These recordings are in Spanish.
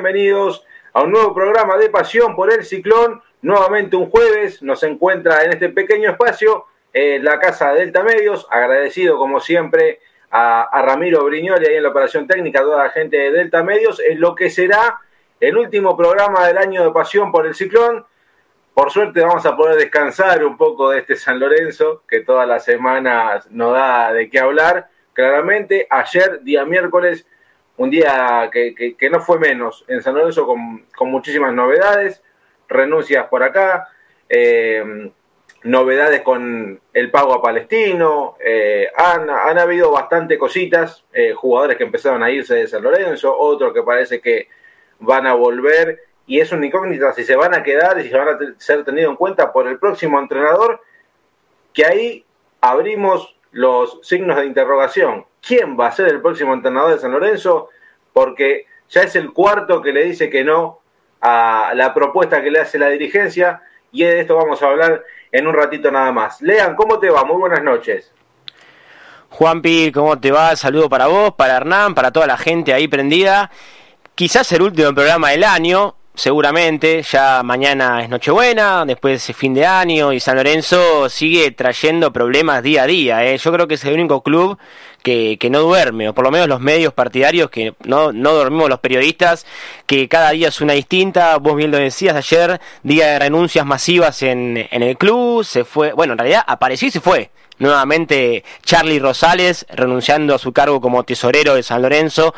Bienvenidos a un nuevo programa de Pasión por el Ciclón. Nuevamente un jueves nos encuentra en este pequeño espacio en la casa de Delta Medios. Agradecido como siempre a, Ramiro Briñoli ahí en la operación técnica, a toda la gente de Delta Medios, en lo que será el último programa del año de Pasión por el Ciclón. Por suerte vamos a poder descansar un poco de este San Lorenzo, que todas las semanas nos da de qué hablar. Claramente, ayer, día miércoles, un día que, no fue menos en San Lorenzo con, muchísimas novedades, renuncias por acá, eh, novedades con el pago a Palestino, eh, han, han, habido bastante cositas, eh, jugadores que empezaron a irse de San Lorenzo, otros que parece que van a volver, y es una incógnita si se van a quedar y si van a ser tenidos en cuenta por el próximo entrenador, que ahí abrimos los signos de interrogación. ¿Quién va a ser el próximo entrenador de San Lorenzo? Porque ya es el cuarto que le dice que no a la propuesta que le hace la dirigencia y de esto vamos a hablar en un ratito nada más. Lean, ¿cómo te va? Muy buenas noches. Juanpi, ¿cómo te va? Saludo para vos, para Hernán, para toda la gente ahí prendida. Quizás el último programa del año, seguramente, ya mañana es Nochebuena, después es fin de año y San Lorenzo sigue trayendo problemas día a día. ¿eh? Yo creo que es el único club que, no duerme, o por lo menos los medios partidarios, que no, no dormimos los periodistas, que cada día es una distinta. Vos bien lo decías ayer, día de renuncias masivas en, en el club, se fue, bueno, en realidad apareció y se fue nuevamente Charlie Rosales renunciando a su cargo como tesorero de San Lorenzo,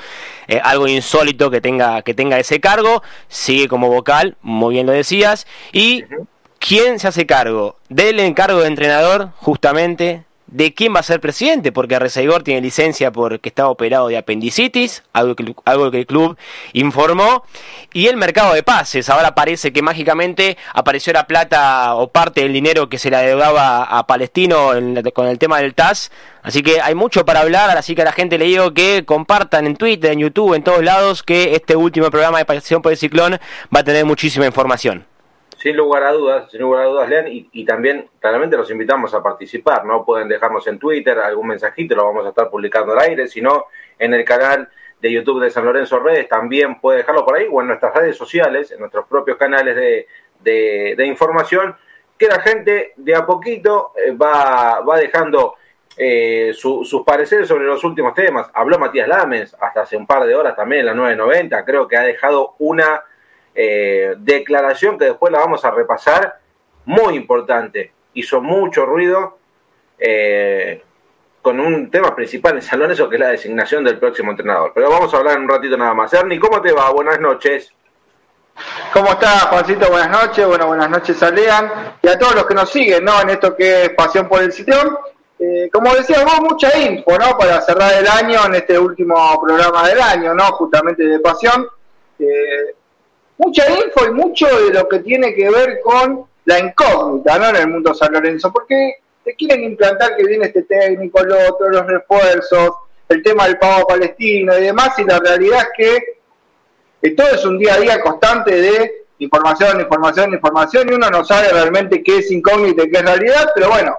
eh, algo insólito que tenga, que tenga ese cargo, sigue como vocal, muy bien lo decías, y ¿quién se hace cargo? Del encargo de entrenador, justamente, de quién va a ser presidente, porque Rezaigor tiene licencia porque estaba operado de apendicitis, algo que, algo que el club informó, y el mercado de pases, ahora parece que mágicamente apareció la plata o parte del dinero que se le adeudaba a Palestino con el tema del TAS, así que hay mucho para hablar, así que a la gente le digo que compartan en Twitter, en YouTube, en todos lados, que este último programa de Pasión por el Ciclón va a tener muchísima información sin lugar a dudas, sin lugar a dudas, Lean, y, también claramente los invitamos a participar, ¿no? Pueden dejarnos en Twitter algún mensajito, lo vamos a estar publicando al aire, si no, en el canal de YouTube de San Lorenzo Redes también puede dejarlo por ahí, o en nuestras redes sociales, en nuestros propios canales de, información, que la gente de a poquito eh, va, va dejando eh, sus pareceres sobre los últimos temas. Habló Matías Lames hasta hace un par de horas también en la 990, creo que ha dejado una eh, declaración que después la vamos a repasar, muy importante. Hizo mucho ruido eh, con un tema principal en San Lorenzo, que es la designación del próximo entrenador. Pero vamos a hablar en un ratito nada más. Ernie, ¿cómo te va? Buenas noches. ¿Cómo estás, Juancito? Buenas noches. Bueno, buenas noches a Lean y a todos los que nos siguen, ¿no? En esto que es Pasión por el Ciclón. Eh, como decía vos, mucha info, ¿no? Para cerrar el año en este último programa del año, ¿no? Justamente de Pasión. Eh, mucha info y mucho de lo que tiene que ver con la incógnita, ¿no? En el mundo San Lorenzo, porque te quieren implantar que viene este técnico, el otro, los refuerzos, el tema del pago palestino y demás, y la realidad es que todo es un día a día constante de información, información, información, y uno no sabe realmente qué es incógnita y qué es realidad, pero bueno,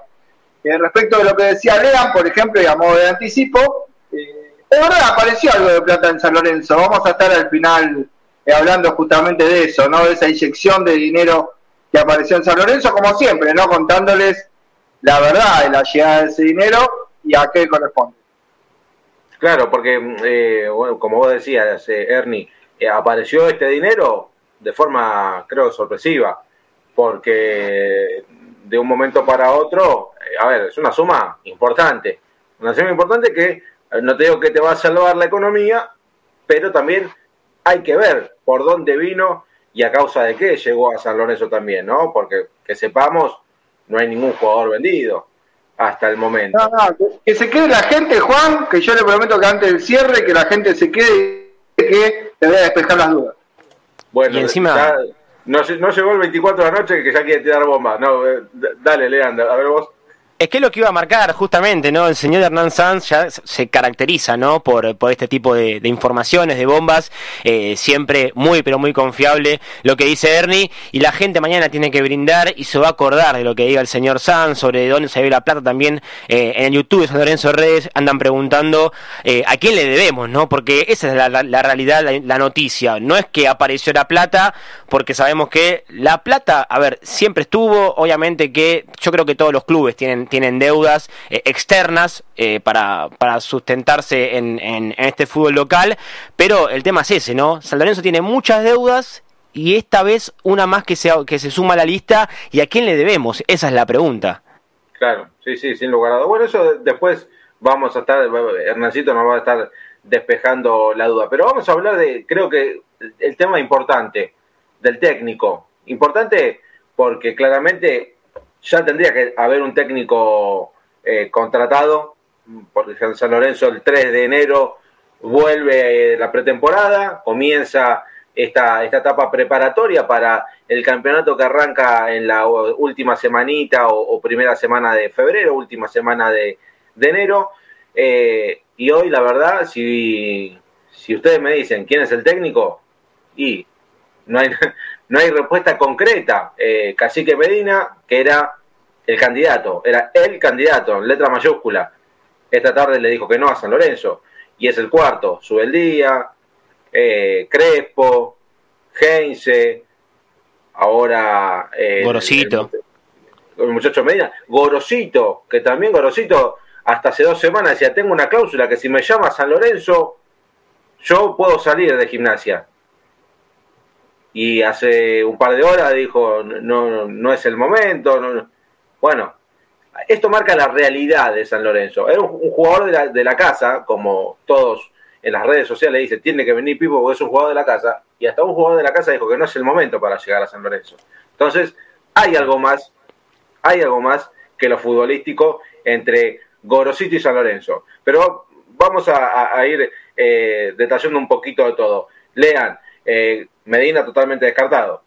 eh, respecto de lo que decía Lean, por ejemplo, y a modo de anticipo, eh, verdad apareció algo de plata en San Lorenzo, vamos a estar al final eh, hablando justamente de eso, ¿no? De esa inyección de dinero que apareció en San Lorenzo, como siempre, ¿no? Contándoles la verdad de la llegada de ese dinero y a qué corresponde. Claro, porque, eh, como vos decías, eh, Ernie, apareció este dinero de forma, creo, sorpresiva, porque de un momento para otro, a ver, es una suma importante, una suma importante que no te digo que te va a salvar la economía, pero también hay que ver por dónde vino y a causa de qué llegó a San Lorenzo también, ¿no? Porque que sepamos, no hay ningún jugador vendido hasta el momento. No, no, que, se quede la gente, Juan, que yo le prometo que antes del cierre, que la gente se quede que te voy a despejar las dudas. Bueno, y encima... no, no llegó el 24 de la noche que ya quiere tirar bombas. No, eh, dale, Leandro, a ver vos. Es que es lo que iba a marcar justamente, ¿no? El señor Hernán Sanz ya se caracteriza, ¿no? Por, por este tipo de, informaciones, de bombas, eh, siempre muy, pero muy confiable lo que dice Ernie, y la gente mañana tiene que brindar y se va a acordar de lo que diga el señor Sanz, sobre dónde se ve la plata también eh, en el YouTube de San Lorenzo Redes, andan preguntando eh, a quién le debemos, ¿no? Porque esa es la, realidad, la, la noticia, no es que apareció la plata, porque sabemos que la plata, a ver, siempre estuvo, obviamente que yo creo que todos los clubes tienen tienen deudas eh, externas eh, para, para, sustentarse en, en, este fútbol local, pero el tema es ese, ¿no? San tiene muchas deudas y esta vez una más que se, que se suma a la lista y a quién le debemos, esa es la pregunta. Claro, sí, sí, sin lugar a dudas. Bueno, eso después vamos a estar, Hernancito nos va a estar despejando la duda, pero vamos a hablar de, creo que el tema importante del técnico, importante porque claramente ya tendría que haber un técnico eh, contratado, porque San Lorenzo el 3 de enero vuelve eh, la pretemporada, comienza esta, esta etapa preparatoria para el campeonato que arranca en la última semanita o, primera semana de febrero, última semana de, enero. Eh, y hoy, la verdad, si, si ustedes me dicen quién es el técnico, y no hay, no hay respuesta concreta. Eh, Cacique Medina, que era el candidato, era el candidato, en letra mayúscula. Esta tarde le dijo que no a San Lorenzo. Y es el cuarto. Sube el día, eh, Crespo, Heinze, ahora... Eh, Gorosito. El, muchacho Medina. Gorosito, que también Gorosito hasta hace dos semanas decía, tengo una cláusula que si me llama San Lorenzo, yo puedo salir de gimnasia y hace un par de horas dijo no, no es el momento. No, Bueno, esto marca la realidad de San Lorenzo. Era un, jugador de la, de la, casa, como todos en las redes sociales dicen, tiene que venir Pipo porque es un jugador de la casa, y hasta un jugador de la casa dijo que no es el momento para llegar a San Lorenzo. Entonces, hay algo más, hay algo más que lo futbolístico entre Gorosito y San Lorenzo. Pero vamos a, ir eh, detallando un poquito de todo. Lean, eh, Medina totalmente descartado.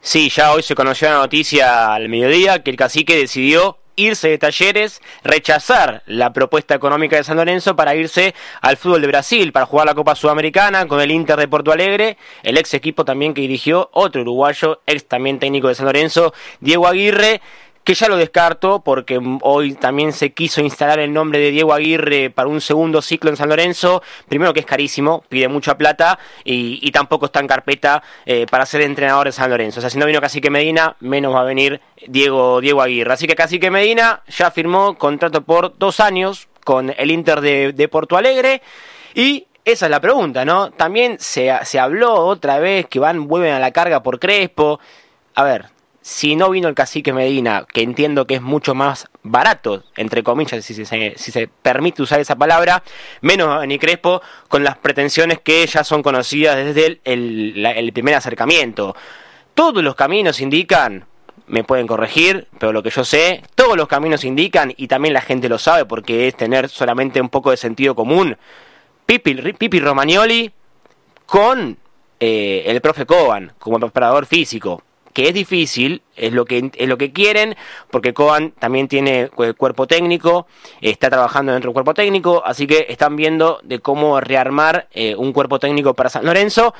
Sí, ya hoy se conoció la noticia al mediodía que el cacique decidió irse de talleres, rechazar la propuesta económica de San Lorenzo para irse al fútbol de Brasil, para jugar la Copa Sudamericana con el Inter de Porto Alegre, el ex equipo también que dirigió otro uruguayo, ex también técnico de San Lorenzo, Diego Aguirre, que ya lo descarto porque hoy también se quiso instalar el nombre de Diego Aguirre para un segundo ciclo en San Lorenzo. Primero que es carísimo, pide mucha plata y, tampoco está en carpeta eh, para ser entrenador de San Lorenzo. O sea, si no vino Cacique Medina, menos va a venir Diego, Diego Aguirre. Así que Cacique Medina ya firmó contrato por dos años con el Inter de, de Porto Alegre y esa es la pregunta, ¿no? También se, se habló otra vez que van, vuelven a la carga por Crespo. A ver, si no vino el cacique Medina, que entiendo que es mucho más barato, entre comillas, si se, permite usar esa palabra, menos ni Crespo, con las pretensiones que ya son conocidas desde el, primer acercamiento. Todos los caminos indican, me pueden corregir, pero lo que yo sé, todos los caminos indican, y también la gente lo sabe porque es tener solamente un poco de sentido común, Pipi, Pipi Romagnoli con eh, el profe Coban como preparador físico que es difícil, es lo que, es lo que quieren, porque Coan también tiene cuerpo técnico, está trabajando dentro del cuerpo técnico, así que están viendo de cómo rearmar eh, un cuerpo técnico para San Lorenzo,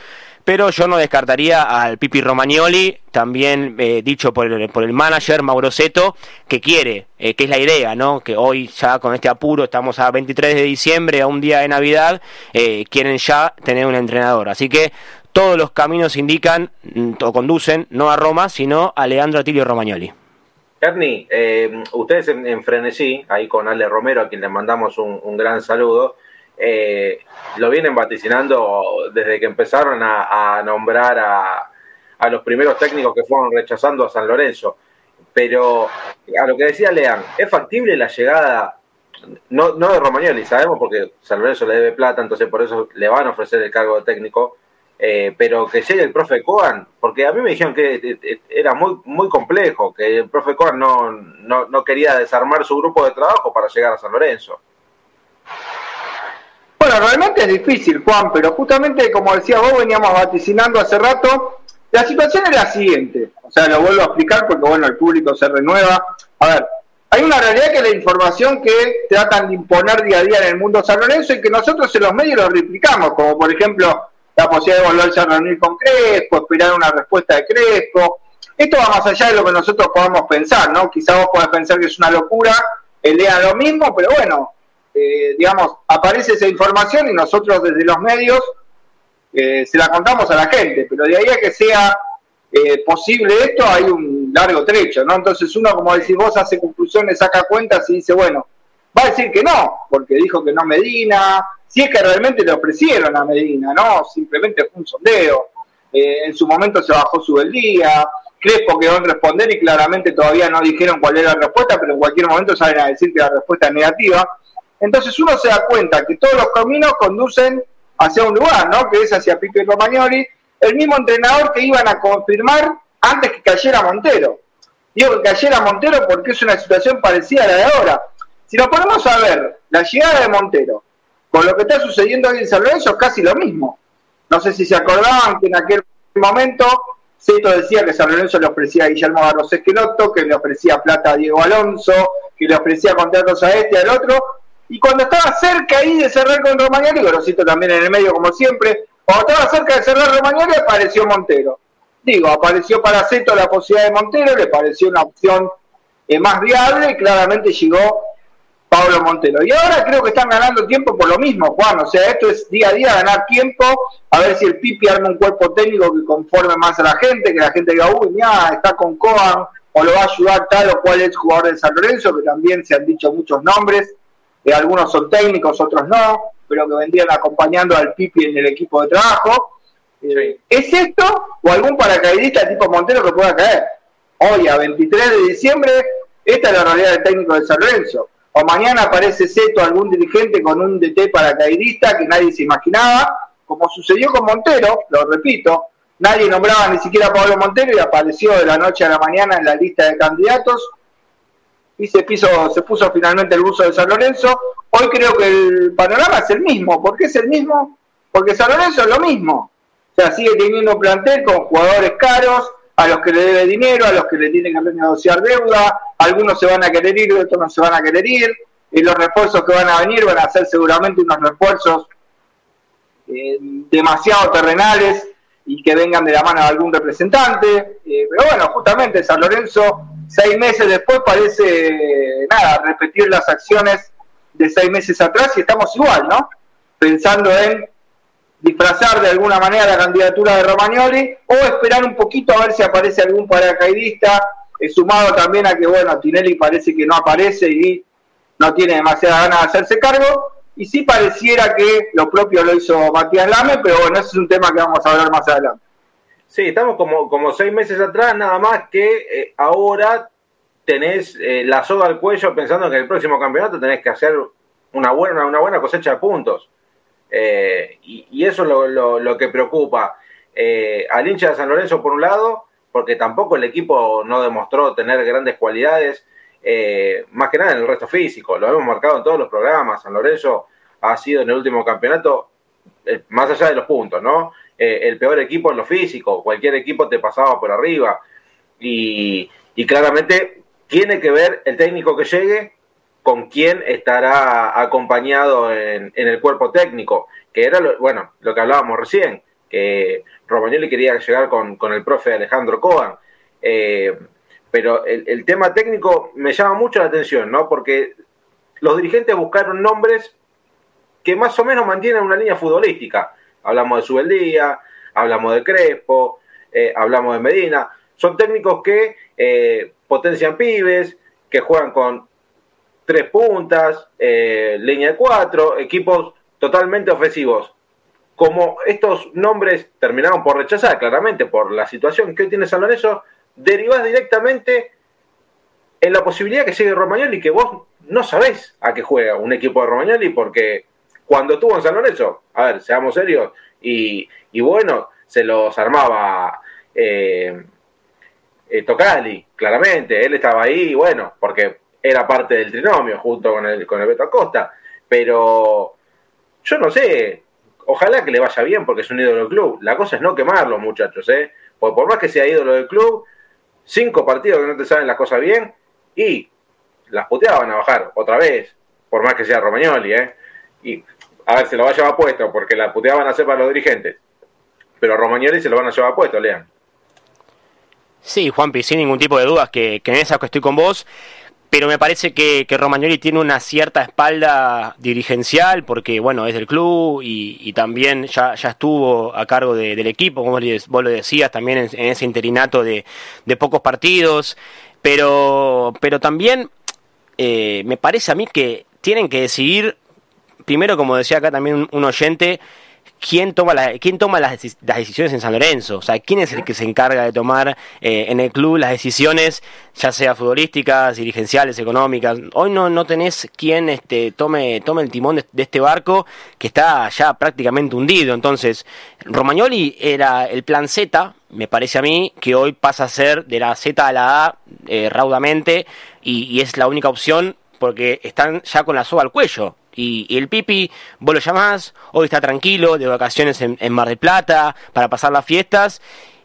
pero yo no descartaría al Pipi Romagnoli, también eh, dicho por el, por el manager Mauro Seto, que quiere, eh, que es la idea, ¿no? Que hoy ya con este apuro, estamos a 23 de diciembre, a un día de Navidad, quieren ya tener un entrenador. Así que todos los caminos indican mm, o conducen no a Roma, sino a Leandro Atilio Romagnoli. Ernie, eh, ustedes en, Frenesí, ahí con Ale Romero, a quien le mandamos un, gran saludo, eh, lo vienen vaticinando desde que empezaron a, nombrar a, a, los primeros técnicos que fueron rechazando a San Lorenzo. Pero a lo que decía Lean, ¿es factible la llegada, no, no de Romagnoli, sabemos porque San Lorenzo le debe plata, entonces por eso le van a ofrecer el cargo de técnico, eh, pero que llegue el profe Coan, porque a mí me dijeron que era muy muy complejo, que el profe Coan no, no, quería desarmar su grupo de trabajo para llegar a San Lorenzo. Bueno, realmente es difícil, Juan, pero justamente como decía vos, veníamos vaticinando hace rato, la situación es la siguiente, o sea, lo vuelvo a explicar porque bueno, el público se renueva. A ver, hay una realidad que es la información que tratan de imponer día a día en el mundo San Lorenzo y que nosotros en los medios lo replicamos, como por ejemplo la posibilidad de volverse a reunir con Crespo, esperar una respuesta de Crespo. Esto va más allá de lo que nosotros podamos pensar, ¿no? Quizá vos podés pensar que es una locura, lean lo mismo, pero bueno, eh, digamos, aparece esa información y nosotros desde los medios eh, se la contamos a la gente, pero de ahí a que sea eh, posible esto hay un largo trecho, ¿no? Entonces uno, como decís vos, hace conclusiones, saca cuentas y dice, bueno, va a decir que no, porque dijo que no Medina, si es que realmente le ofrecieron a Medina, ¿no? Simplemente fue un sondeo, eh, en su momento se bajó su día, Crespo quedó en responder y claramente todavía no dijeron cuál era la respuesta, pero en cualquier momento salen a decir que la respuesta es negativa. Entonces uno se da cuenta que todos los caminos conducen hacia un lugar, ¿no? Que es hacia Pico y Romagnoli, el mismo entrenador que iban a confirmar antes que cayera Montero. Digo que cayera Montero porque es una situación parecida a la de ahora. Si nos ponemos a ver la llegada de Montero con lo que está sucediendo hoy en San Lorenzo es casi lo mismo. No sé si se acordaban que en aquel momento Seto decía que San Lorenzo le ofrecía a Guillermo Barros Esqueloto, que le ofrecía plata a Diego Alonso, que le ofrecía contratos a este al otro, y cuando estaba cerca ahí de cerrar con Romagnoli, Gorosito también en el medio como siempre, cuando estaba cerca de cerrar Romagnoli apareció Montero. Digo, apareció para Ceto la posibilidad de Montero, le pareció una opción eh, más viable y claramente llegó Pablo Montero. Y ahora creo que están ganando tiempo por lo mismo, Juan. O sea, esto es día a día ganar tiempo, a ver si el Pipi arma un cuerpo técnico que conforme más a la gente, que la gente diga, uy, mira, está con Coan, o lo va a ayudar tal o cual es jugador de San Lorenzo, que también se han dicho muchos nombres algunos son técnicos, otros no, pero que vendrían acompañando al Pipi en el equipo de trabajo. Eh, ¿Es esto o algún paracaidista tipo Montero que pueda caer? Hoy, a 23 de diciembre, esta es la realidad del técnico de San Lorenzo. O mañana aparece Seto, algún dirigente con un DT paracaidista que nadie se imaginaba, como sucedió con Montero, lo repito, nadie nombraba ni siquiera a Pablo Montero y apareció de la noche a la mañana en la lista de candidatos y se, se puso finalmente el buzo de San Lorenzo. Hoy creo que el panorama es el mismo. ¿Por qué es el mismo? Porque San Lorenzo es lo mismo. O sea, sigue teniendo un plantel con jugadores caros, a los que le debe dinero, a los que le tiene que renegociar deuda, algunos se van a querer ir, otros no se van a querer ir, y los refuerzos que van a venir van a ser seguramente unos refuerzos eh, demasiado terrenales y que vengan de la mano de algún representante. Eh, pero bueno, justamente San Lorenzo seis meses después parece, nada, repetir las acciones de seis meses atrás y estamos igual, ¿no? Pensando en disfrazar de alguna manera la candidatura de Romagnoli o esperar un poquito a ver si aparece algún paracaidista, eh, sumado también a que, bueno, Tinelli parece que no aparece y no tiene demasiada ganas de hacerse cargo, y sí pareciera que lo propio lo hizo Matías Lame, pero bueno, ese es un tema que vamos a hablar más adelante. Sí, estamos como, como seis meses atrás, nada más que eh, ahora tenés eh, la soga al cuello pensando que en el próximo campeonato tenés que hacer una buena, una buena cosecha de puntos. Eh, y, eso es lo, lo, que preocupa al hincha de San Lorenzo por un lado, porque tampoco el equipo no demostró tener grandes cualidades, más que nada en el resto físico. Lo hemos marcado en todos los programas. San Lorenzo ha sido en el último campeonato, más allá de los puntos, ¿no? Eh, el peor equipo en lo físico, cualquier equipo te pasaba por arriba. Y, claramente tiene que ver el técnico que llegue con quién estará acompañado en, el cuerpo técnico, que era, lo, bueno, lo que hablábamos recién, que Romagnoli quería llegar con, el profe Alejandro Coan. Eh, pero el, el, tema técnico me llama mucho la atención, ¿no? Porque los dirigentes buscaron nombres que más o menos mantienen una línea futbolística hablamos de Subeldía, hablamos de Crespo, eh, hablamos de Medina. Son técnicos que eh, potencian pibes, que juegan con tres puntas, eh, línea de cuatro, equipos totalmente ofensivos. Como estos nombres terminaron por rechazar claramente por la situación que hoy tiene San Lorenzo, derivás directamente en la posibilidad que llegue Romagnoli que vos no sabés a qué juega un equipo de Romagnoli porque cuando estuvo en San Lorenzo, a ver, seamos serios, y, bueno, se los armaba eh, eh, Tocali, claramente, él estaba ahí, bueno, porque era parte del trinomio junto con el, con el Beto Acosta, pero yo no sé, ojalá que le vaya bien porque es un ídolo del club, la cosa es no quemarlo muchachos, ¿eh? Porque por más que sea ídolo del club, cinco partidos que no te saben las cosas bien, y las puteadas van a bajar otra vez, por más que sea Romagnoli, ¿eh? Y a ver, se lo va a llevar puesto, porque las puteadas van a ser para los dirigentes. Pero a Romagnoli se lo van a llevar puesto, lean. Sí, Juanpi, sin ningún tipo de dudas que, que en esa que estoy con vos pero me parece que, que, Romagnoli tiene una cierta espalda dirigencial porque, bueno, es del club y, también ya, ya, estuvo a cargo del equipo, como vos lo decías, también en, ese interinato de, de, pocos partidos, pero, pero también eh, me parece a mí que tienen que decidir, primero, como decía acá también un oyente, quién toma, la, quién toma las, decisiones en San Lorenzo, o sea, quién es el que se encarga de tomar eh, en el club las decisiones, ya sea futbolísticas, dirigenciales, económicas. Hoy no, no tenés quien este, tome, tome el timón de, este barco que está ya prácticamente hundido. Entonces, Romagnoli era el plan Z, me parece a mí, que hoy pasa a ser de la Z a la A eh, raudamente y, y es la única opción porque están ya con la soga al cuello y, el Pipi, vos lo llamás, hoy está tranquilo, de vacaciones en, Mar del Plata, para pasar las fiestas,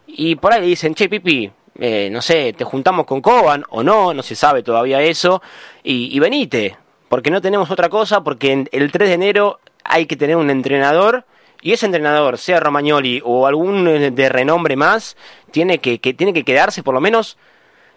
y por ahí le dicen, che, Pipi, eh, no sé, te juntamos con Coban o no, no se sabe todavía eso, y, y venite, porque no tenemos otra cosa, porque el 3 de enero hay que tener un entrenador, y ese entrenador, sea Romagnoli o algún de renombre más, tiene que, tiene que quedarse por lo menos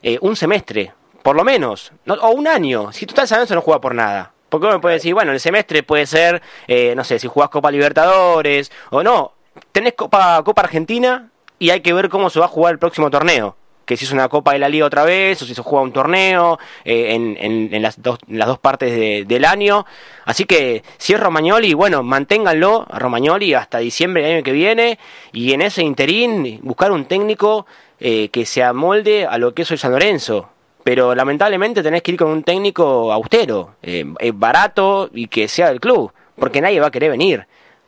eh, un semestre, por lo menos, o un año. Si tú estás eso no juega por nada. Porque uno puede decir, bueno, el semestre puede ser, eh, no sé, si jugás Copa Libertadores o no. Tenés Copa, Copa Argentina y hay que ver cómo se va a jugar el próximo torneo. Que si es una Copa de la Liga otra vez, o si se juega un torneo eh, en, en, las, dos, las dos partes del año. Así que si es Romagnoli, bueno, manténganlo a Romagnoli hasta diciembre del año que viene. Y en ese interín, buscar un técnico eh, que se amolde a lo que es hoy San Lorenzo pero lamentablemente tenés que ir con un técnico austero, eh, eh, barato y que sea del club, porque nadie va a querer venir,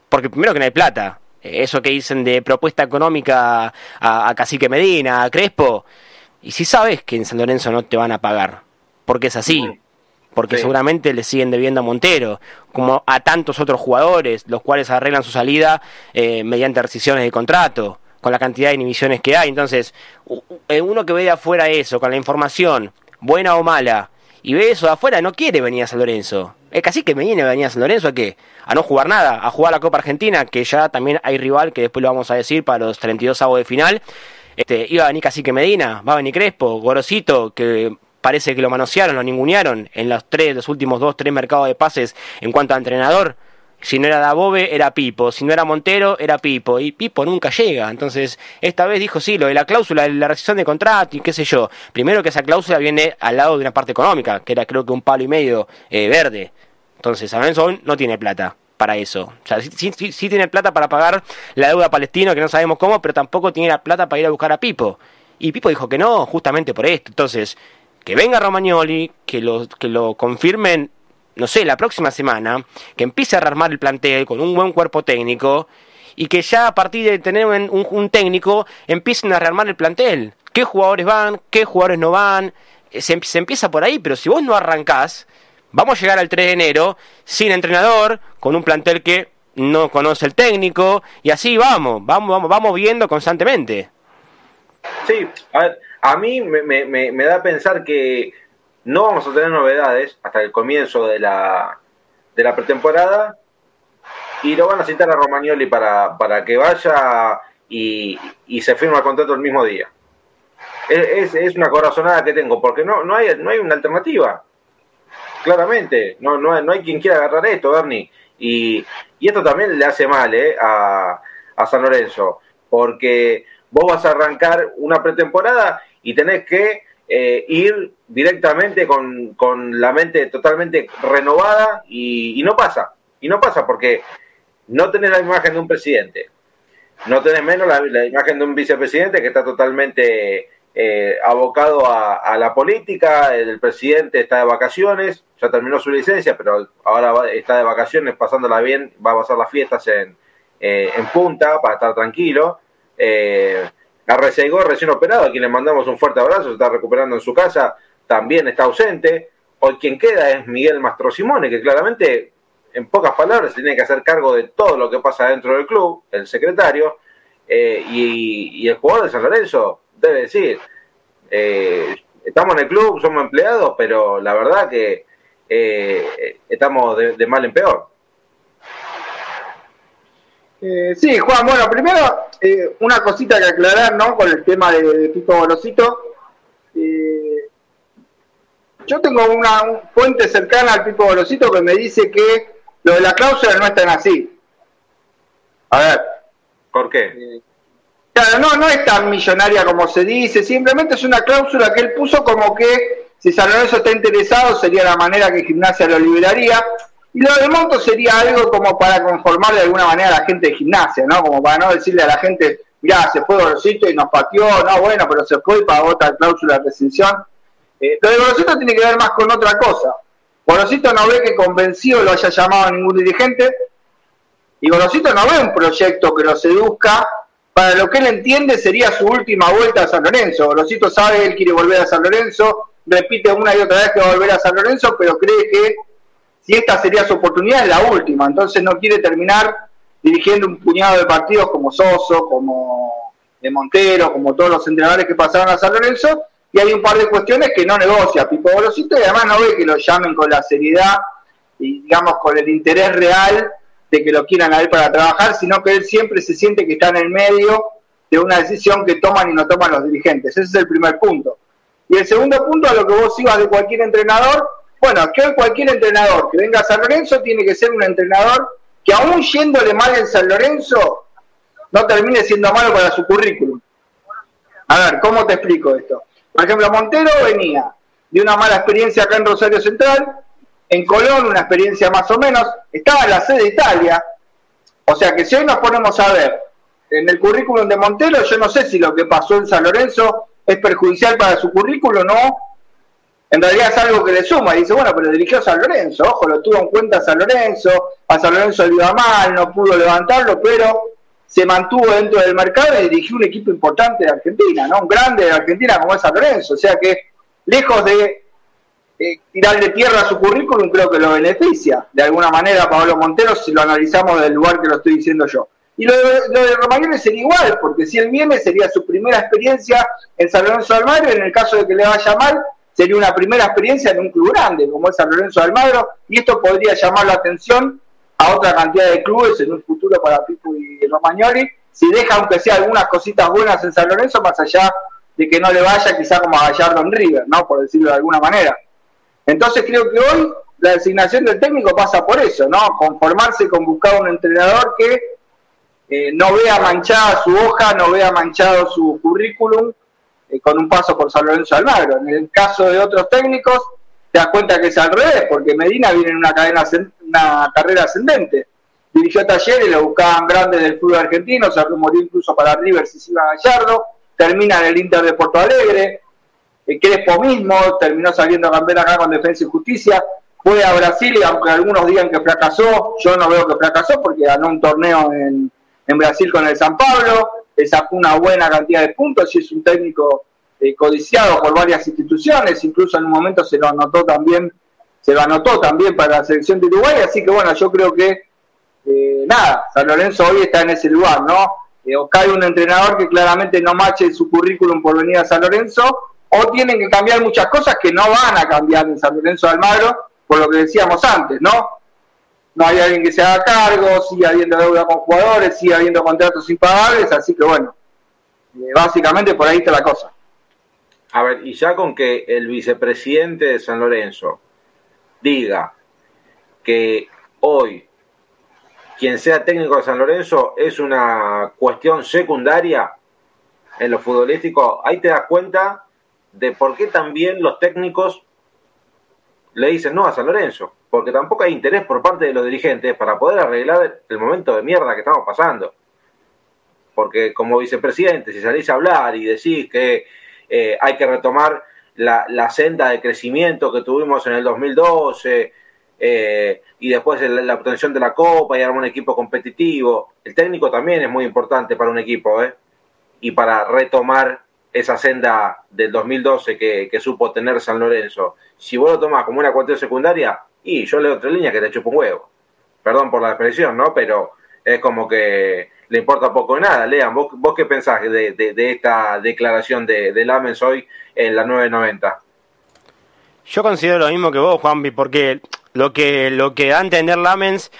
porque primero que no hay plata, eh, eso que dicen de propuesta económica a, Cacique Medina, a Crespo, y si sabes que en San Lorenzo no te van a pagar, porque es así, porque seguramente le siguen debiendo a Montero, como a tantos otros jugadores, los cuales arreglan su salida mediante rescisiones de contrato con la cantidad de inhibiciones que hay. Entonces, eh, uno que ve de afuera eso, con la información, buena o mala, y ve eso de afuera, no quiere venir a San Lorenzo. Es casi que me viene a venir a San Lorenzo a qué? A no jugar nada, a jugar la Copa Argentina, que ya también hay rival, que después lo vamos a decir para los 32 avos de final. Este, iba a venir Cacique Medina, va a venir Crespo, Gorosito, que parece que lo manosearon, lo ningunearon en los tres, los últimos dos, tres mercados de pases en cuanto a entrenador. Si no era Dabove, era Pipo. Si no era Montero, era Pipo. Y Pipo nunca llega. Entonces, esta vez dijo sí, lo de la cláusula de la rescisión de contrato y qué sé yo. Primero que esa cláusula viene al lado de una parte económica, que era creo que un palo y medio eh, verde. Entonces, San no tiene plata para eso. O sea, sí, tiene plata para pagar la deuda palestina, que no sabemos cómo, pero tampoco tiene la plata para ir a buscar a Pipo. Y Pipo dijo que no, justamente por esto. Entonces, que venga Romagnoli, que lo, que lo confirmen no sé, la próxima semana, que empiece a rearmar el plantel con un buen cuerpo técnico y que ya a partir de tener un, técnico empiecen a rearmar el plantel. ¿Qué jugadores van? ¿Qué jugadores no van? Eh, se, se, empieza por ahí, pero si vos no arrancás, vamos a llegar al 3 de enero sin entrenador, con un plantel que no conoce el técnico, y así vamos, vamos, vamos, vamos viendo constantemente. Sí, a, ver, a mí me, me, me da a pensar que no vamos a tener novedades hasta el comienzo de la, de la pretemporada y lo van a citar a Romagnoli para, para que vaya y, se firme el contrato el mismo día. Es, es, una corazonada que tengo, porque no, no, hay, no hay una alternativa. Claramente, no, no, no hay quien quiera agarrar esto, Bernie. Y, y esto también le hace mal eh, a, a San Lorenzo, porque vos vas a arrancar una pretemporada y tenés que eh, ir directamente con, con, la mente totalmente renovada y, no pasa. Y no pasa porque no tenés la imagen de un presidente, no tenés menos la, imagen de un vicepresidente que está totalmente eh, abocado a, la política, el presidente está de vacaciones, ya terminó su licencia, pero ahora está de vacaciones, pasándola bien, va a pasar las fiestas en, eh, en punta para estar tranquilo. Eh, Arrecegó recién operado, a quien le mandamos un fuerte abrazo, se está recuperando en su casa, también está ausente. Hoy quien queda es Miguel Mastro Simone, que claramente, en pocas palabras, se tiene que hacer cargo de todo lo que pasa dentro del club, el secretario, eh, y, el jugador de San Lorenzo debe decir, eh, estamos en el club, somos empleados, pero la verdad que eh, estamos de, mal en peor. Eh, sí, Juan, bueno, primero eh, una cosita que aclarar, ¿no? Con el tema de, Pipo Golosito. yo tengo una fuente cercana al Pipo Golosito que me dice que lo de la cláusula no es tan así. A ver. ¿Por qué? Claro, no, no es tan millonaria como se dice, simplemente es una cláusula que él puso como que si San Lorenzo está interesado sería la manera que Gimnasia lo liberaría. Y lo de monto sería algo como para conformar de alguna manera a la gente de Gimnasia, ¿no? Como para no decirle a la gente, mirá, se fue Gorosito y nos pateó, no, bueno, pero se fue y pagó otra cláusula de rescisión. Eh, lo de Gorosito tiene que ver más con otra cosa. Gorosito no ve que convencido lo haya llamado ningún dirigente, y Gorosito no ve un proyecto que lo seduzca para lo que él entiende sería su última vuelta a San Lorenzo. Rosito sabe, él quiere volver a San Lorenzo, repite una y otra vez que va a volver a San Lorenzo, pero cree que si esta sería su oportunidad es la última, entonces no quiere terminar dirigiendo un puñado de partidos como Soso, como de Montero, como todos los entrenadores que pasaron a San Lorenzo, y hay un par de cuestiones que no negocia Pipo Gorosito y además no ve que lo llamen con la seriedad y digamos con el interés real de que lo quieran a él para trabajar, sino que él siempre se siente que está en el medio de una decisión que toman y no toman los dirigentes. Ese es el primer punto. Y el segundo punto, a lo que vos ibas de cualquier entrenador, bueno, que cualquier entrenador que venga a San Lorenzo tiene que ser un entrenador que aún yéndole mal en San Lorenzo, no termine siendo malo para su currículum. A ver, ¿cómo te explico esto? Por ejemplo, Montero venía de una mala experiencia acá en Rosario Central, en Colón una experiencia más o menos, estaba en la sede de Italia, o sea que si hoy nos ponemos a ver en el currículum de Montero, yo no sé si lo que pasó en San Lorenzo es perjudicial para su currículum o no, en realidad es algo que le suma, y dice, bueno, pero dirigió a San Lorenzo, ojo, lo tuvo en cuenta San Lorenzo, a San Lorenzo le iba mal, no pudo levantarlo, pero se mantuvo dentro del mercado y dirigió un equipo importante de Argentina, ¿no? Un grande de Argentina como es San Lorenzo, o sea que lejos de eh, tirarle tierra a su currículum creo que lo beneficia de alguna manera Pablo Montero si lo analizamos del lugar que lo estoy diciendo yo. Y lo de, lo de Romagnoli sería igual, porque si él viene sería su primera experiencia en San Lorenzo de Almagro, en el caso de que le vaya mal, sería una primera experiencia en un club grande como es San Lorenzo de Almagro, y esto podría llamar la atención a otra cantidad de clubes en un futuro para Pipo y Romagnoli, si deja aunque sea algunas cositas buenas en San Lorenzo, más allá de que no le vaya quizá como a Gallardo en River, ¿no? por decirlo de alguna manera. Entonces creo que hoy la designación del técnico pasa por eso, ¿no? Conformarse con buscar un entrenador que eh, no vea manchada su hoja, no vea manchado su currículum eh, con un paso por San Lorenzo Almagro. En el caso de otros técnicos, te das cuenta que es al revés, porque Medina viene en una, cadena, una carrera ascendente. Dirigió talleres, lo buscaban grandes del fútbol argentino, se rumoreó incluso para River si se iba a Gallardo, termina en el Inter de Porto Alegre, Crespo mismo terminó saliendo campeón acá con Defensa y Justicia, fue a Brasil y aunque algunos digan que fracasó, yo no veo que fracasó porque ganó un torneo en, Brasil con el San Pablo, le sacó una buena cantidad de puntos y es un técnico eh, codiciado por varias instituciones, incluso en un momento se lo anotó también, se lo anotó también para la selección de Uruguay, así que bueno, yo creo que eh, nada, San Lorenzo hoy está en ese lugar, ¿no? Eh, o cae un entrenador que claramente no mache su currículum por venir a San Lorenzo, o tienen que cambiar muchas cosas que no van a cambiar en San Lorenzo de Almagro, por lo que decíamos antes, ¿no? No hay alguien que se haga cargo, sigue habiendo deuda con jugadores, sigue habiendo contratos impagables, así que bueno, eh, básicamente por ahí está la cosa. A ver, y ya con que el vicepresidente de San Lorenzo diga que hoy quien sea técnico de San Lorenzo es una cuestión secundaria en lo futbolístico, ahí te das cuenta de por qué también los técnicos le dicen no a San Lorenzo, porque tampoco hay interés por parte de los dirigentes para poder arreglar el momento de mierda que estamos pasando. Porque como vicepresidente, si salís a hablar y decís que eh, hay que retomar la, senda de crecimiento que tuvimos en el 2012 eh, y después la, obtención de la Copa y armar un equipo competitivo, el técnico también es muy importante para un equipo, ¿eh? Y para retomar esa senda del 2012 que, supo tener San Lorenzo, si vos lo tomás como una cuestión secundaria, y yo leo otra línea que te chupo un huevo. Perdón por la expresión, ¿no? Pero es como que le importa poco de nada. Lean, ¿vos, vos qué pensás de, de, esta declaración de, de Lamens hoy en la 990? Yo considero lo mismo que vos, Juanpi, porque lo que, lo que da a entender Lamens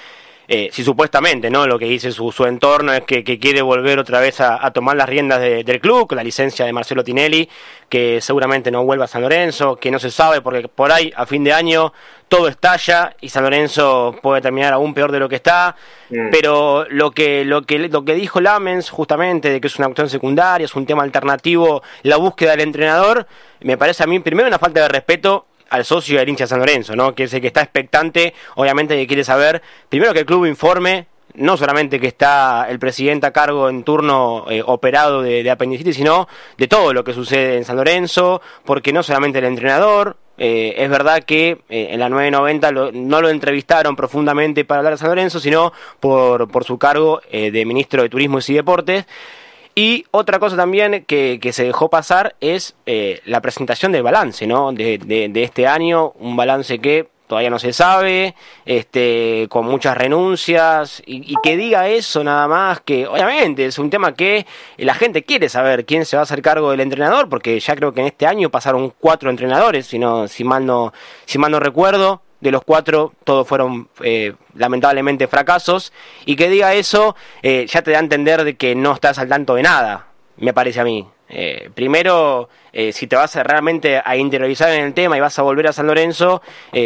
eh, si supuestamente no lo que dice su, su entorno es que, quiere volver otra vez a, tomar las riendas del club, con la licencia de Marcelo Tinelli, que seguramente no vuelva a San Lorenzo, que no se sabe porque por ahí a fin de año todo estalla y San Lorenzo puede terminar aún peor de lo que está, mm. pero lo que, lo, que, lo que dijo Lamens justamente de que es una cuestión secundaria, es un tema alternativo, la búsqueda del entrenador, me parece a mí primero una falta de respeto al socio del hincha San Lorenzo, ¿no? Que es el que está expectante, obviamente que quiere saber, primero que el club informe, no solamente que está el presidente a cargo en turno eh, operado de, apendicitis, sino de todo lo que sucede en San Lorenzo, porque no solamente el entrenador, eh, es verdad que eh, en la 990 no lo entrevistaron profundamente para hablar de San Lorenzo, sino por, por su cargo de ministro de Turismo y Deportes. Y otra cosa también que, que se dejó pasar es eh, la presentación del balance, ¿no? De, de, este año, un balance que todavía no se sabe, este, con muchas renuncias, y, que diga eso nada más, que obviamente es un tema que la gente quiere saber quién se va a hacer cargo del entrenador, porque ya creo que en este año pasaron cuatro entrenadores, si, no, si, mal, no, si mal no recuerdo, de los cuatro todos fueron eh, lamentablemente fracasos. Y que diga eso eh, ya te da a entender de que no estás al tanto de nada me parece a mí. Eh, primero si te vas a realmente a interiorizar en el tema y vas a volver a San Lorenzo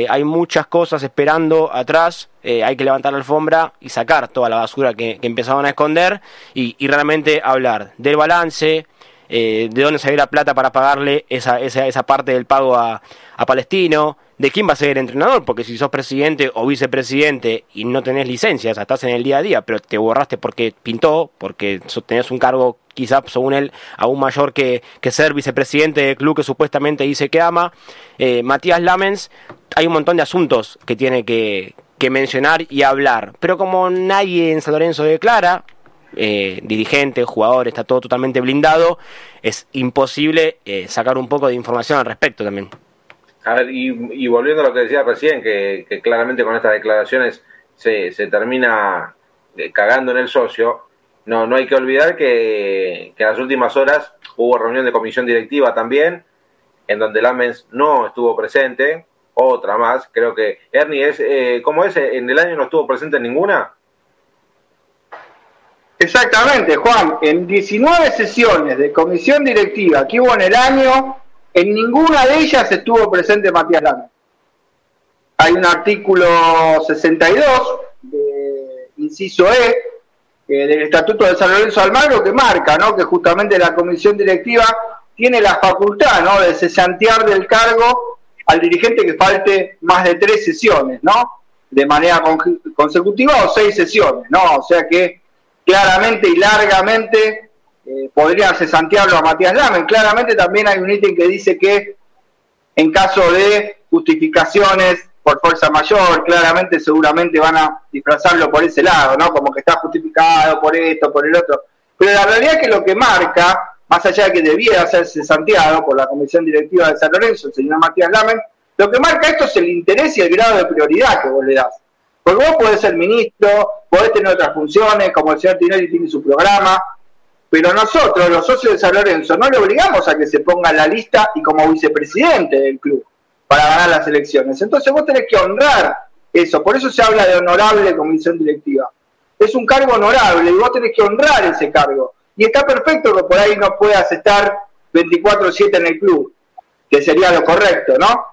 hay muchas cosas esperando atrás. Hay que levantar la alfombra y sacar toda la basura que, empezaban a esconder y, realmente hablar del balance de dónde salió la plata para pagarle esa, esa, esa parte del pago a, a Palestino, de quién va a ser el entrenador, porque si sos presidente o vicepresidente y no tenés licencia, o sea, estás en el día a día, pero te borraste porque pintó, porque tenés un cargo quizás según él aún mayor que, que ser vicepresidente del club que supuestamente dice que ama, eh, Matías Lamens, hay un montón de asuntos que tiene que, que mencionar y hablar, pero como nadie en San Lorenzo declara, eh, dirigente, jugador, está todo totalmente blindado, es imposible eh, sacar un poco de información al respecto también. A ver, y, volviendo a lo que decía recién, que, claramente con estas declaraciones se, termina eh, cagando en el socio, no, no hay que olvidar que, en las últimas horas hubo reunión de comisión directiva también, en donde Lamens no estuvo presente, otra más, creo que Ernie, es, eh, ¿cómo es? ¿En el año no estuvo presente en ninguna? Exactamente, Juan, en 19 sesiones de comisión directiva que hubo en el año, en ninguna de ellas estuvo presente Matías Lama. Hay un artículo 62, de, inciso E, eh, del Estatuto de San Lorenzo Almagro que marca ¿no? que justamente la comisión directiva tiene la facultad ¿no? de cesantear del cargo al dirigente que falte más de tres sesiones, ¿no? De manera consecutiva o seis sesiones, ¿no? O sea que claramente y largamente eh, podrían cesantearlo a Matías Lamen. Claramente también hay un ítem que dice que en caso de justificaciones por fuerza mayor, claramente seguramente van a disfrazarlo por ese lado, ¿no? Como que está justificado por esto, por el otro. Pero la realidad es que lo que marca, más allá de que debiera ser cesanteado por la Comisión Directiva de San Lorenzo, el señor Matías Lamen, lo que marca esto es el interés y el grado de prioridad que vos le das. Porque vos podés ser ministro, podés tener otras funciones, como el señor Tinelli tiene su programa, pero nosotros, los socios de San Lorenzo, no le obligamos a que se ponga en la lista y como vicepresidente del club para ganar las elecciones. Entonces vos tenés que honrar eso. Por eso se habla de honorable comisión directiva. Es un cargo honorable y vos tenés que honrar ese cargo. Y está perfecto que por ahí no puedas estar 24-7 en el club, que sería lo correcto, ¿no?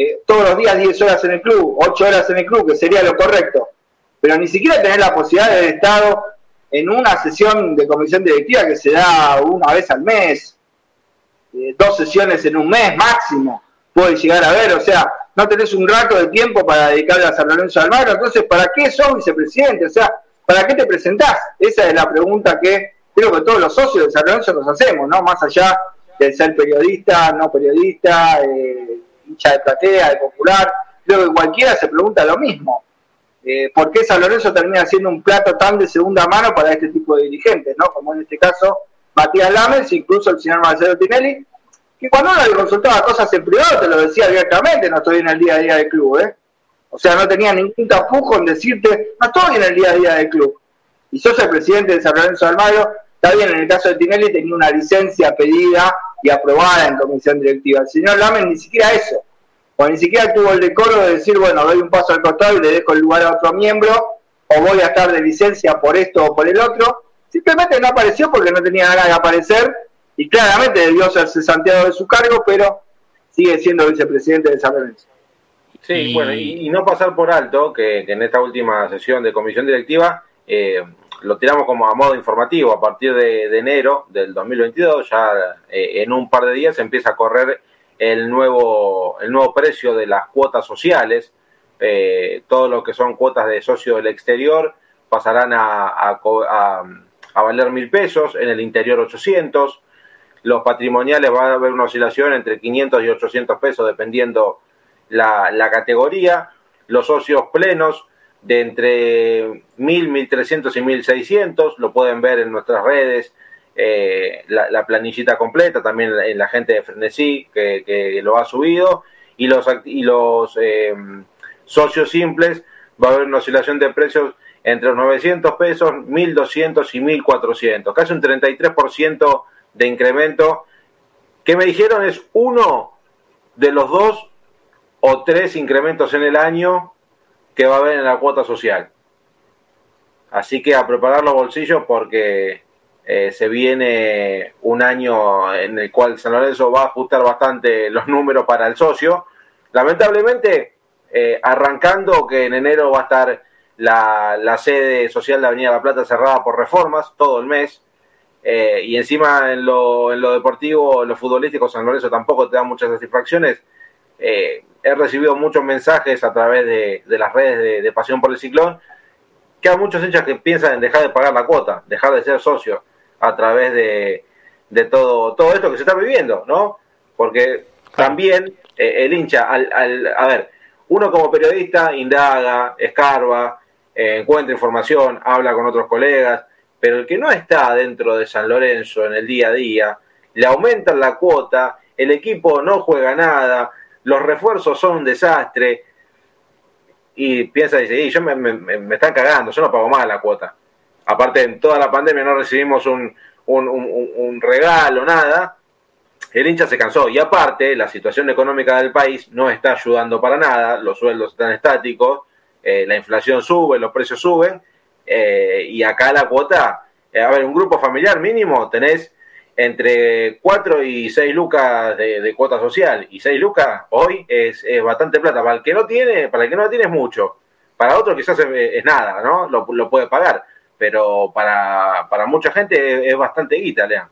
Eh, todos los días 10 horas en el club, 8 horas en el club, que sería lo correcto. Pero ni siquiera tener la posibilidad del Estado en una sesión de comisión directiva que se da una vez al mes, eh, dos sesiones en un mes máximo, puede llegar a ver, o sea, no tenés un rato de tiempo para dedicarle a San Lorenzo Almagro, entonces, ¿para qué sos vicepresidente? O sea, ¿para qué te presentás? Esa es la pregunta que creo que todos los socios de San Lorenzo nos hacemos, ¿no? Más allá de ser periodista, no periodista, eh, de platea, de popular, creo que cualquiera se pregunta lo mismo eh, por qué San Lorenzo termina siendo un plato tan de segunda mano para este tipo de dirigentes, ¿no? Como en este caso Matías Lames, incluso el señor Marcelo Tinelli, que cuando uno le consultaba cosas en privado te lo decía abiertamente, no estoy en el día a día del club, ¿eh? O sea, no tenía ningún tapujo en decirte, no estoy en el día a día del club. y sos el presidente de San Lorenzo de Almagro, está bien, en el caso de Tinelli tenía una licencia pedida y aprobada en comisión directiva. El señor Lamen ni siquiera eso, o ni siquiera tuvo el decoro de decir, bueno, doy un paso al costado y le dejo el lugar a otro miembro, o voy a estar de licencia por esto o por el otro. Simplemente no apareció porque no tenía ganas de aparecer y claramente debió ser cesanteado de su cargo, pero sigue siendo vicepresidente de San Lorenzo. Sí, bueno, y, no pasar por alto que, en esta última sesión de comisión directiva eh, lo tiramos como a modo informativo. A partir de, enero del 2022, ya eh, en un par de días empieza a correr el nuevo, el nuevo precio de las cuotas sociales. Eh, todo lo que son cuotas de socio del exterior pasarán a, a, valer mil pesos, en el interior 800. Los patrimoniales va a haber una oscilación entre 500 y 800 pesos dependiendo la, la categoría. Los socios plenos de entre 1000, 1300 y 1600, lo pueden ver en nuestras redes, eh, la, planillita completa, también en la gente de Frenesí que, que lo ha subido, y los, y los eh, socios simples va a haber una oscilación de precios entre los 900 pesos, 1200 y 1400, casi un 33% de incremento, que me dijeron es uno de los dos o tres incrementos en el año que va a haber en la cuota social. Así que a preparar los bolsillos porque eh, se viene un año en el cual San Lorenzo va a ajustar bastante los números para el socio. Lamentablemente, eh, arrancando que en enero va a estar la, sede social de Avenida La Plata cerrada por reformas todo el mes. Eh, y encima en lo, en lo deportivo, en lo futbolístico, San Lorenzo tampoco te da muchas satisfacciones. Eh, he recibido muchos mensajes a través de, las redes de, Pasión por el Ciclón, que hay muchos hinchas que piensan en dejar de pagar la cuota, dejar de ser socio a través de, todo, todo esto que se está viviendo, ¿no? Porque también eh, el hincha, al, a ver, uno como periodista indaga, escarba, eh, encuentra información, habla con otros colegas, pero el que no está dentro de San Lorenzo en el día a día, le aumentan la cuota, el equipo no juega nada, los refuerzos son un desastre. Y piensa, dice, y yo me, me, están cagando, yo no pago más la cuota. Aparte, en toda la pandemia no recibimos un, regalo, nada. El hincha se cansó. Y aparte, la situación económica del país no está ayudando para nada. Los sueldos están estáticos, eh, la inflación sube, los precios suben. Eh, y acá la cuota, eh, a ver, un grupo familiar mínimo tenés entre 4 y 6 lucas de, cuota social. Y 6 lucas hoy es, bastante plata. Para el que no tiene, para el que no tiene es mucho. Para otro quizás es, nada, ¿no? Lo, lo, puede pagar. Pero para, para mucha gente es, bastante guita, Lean.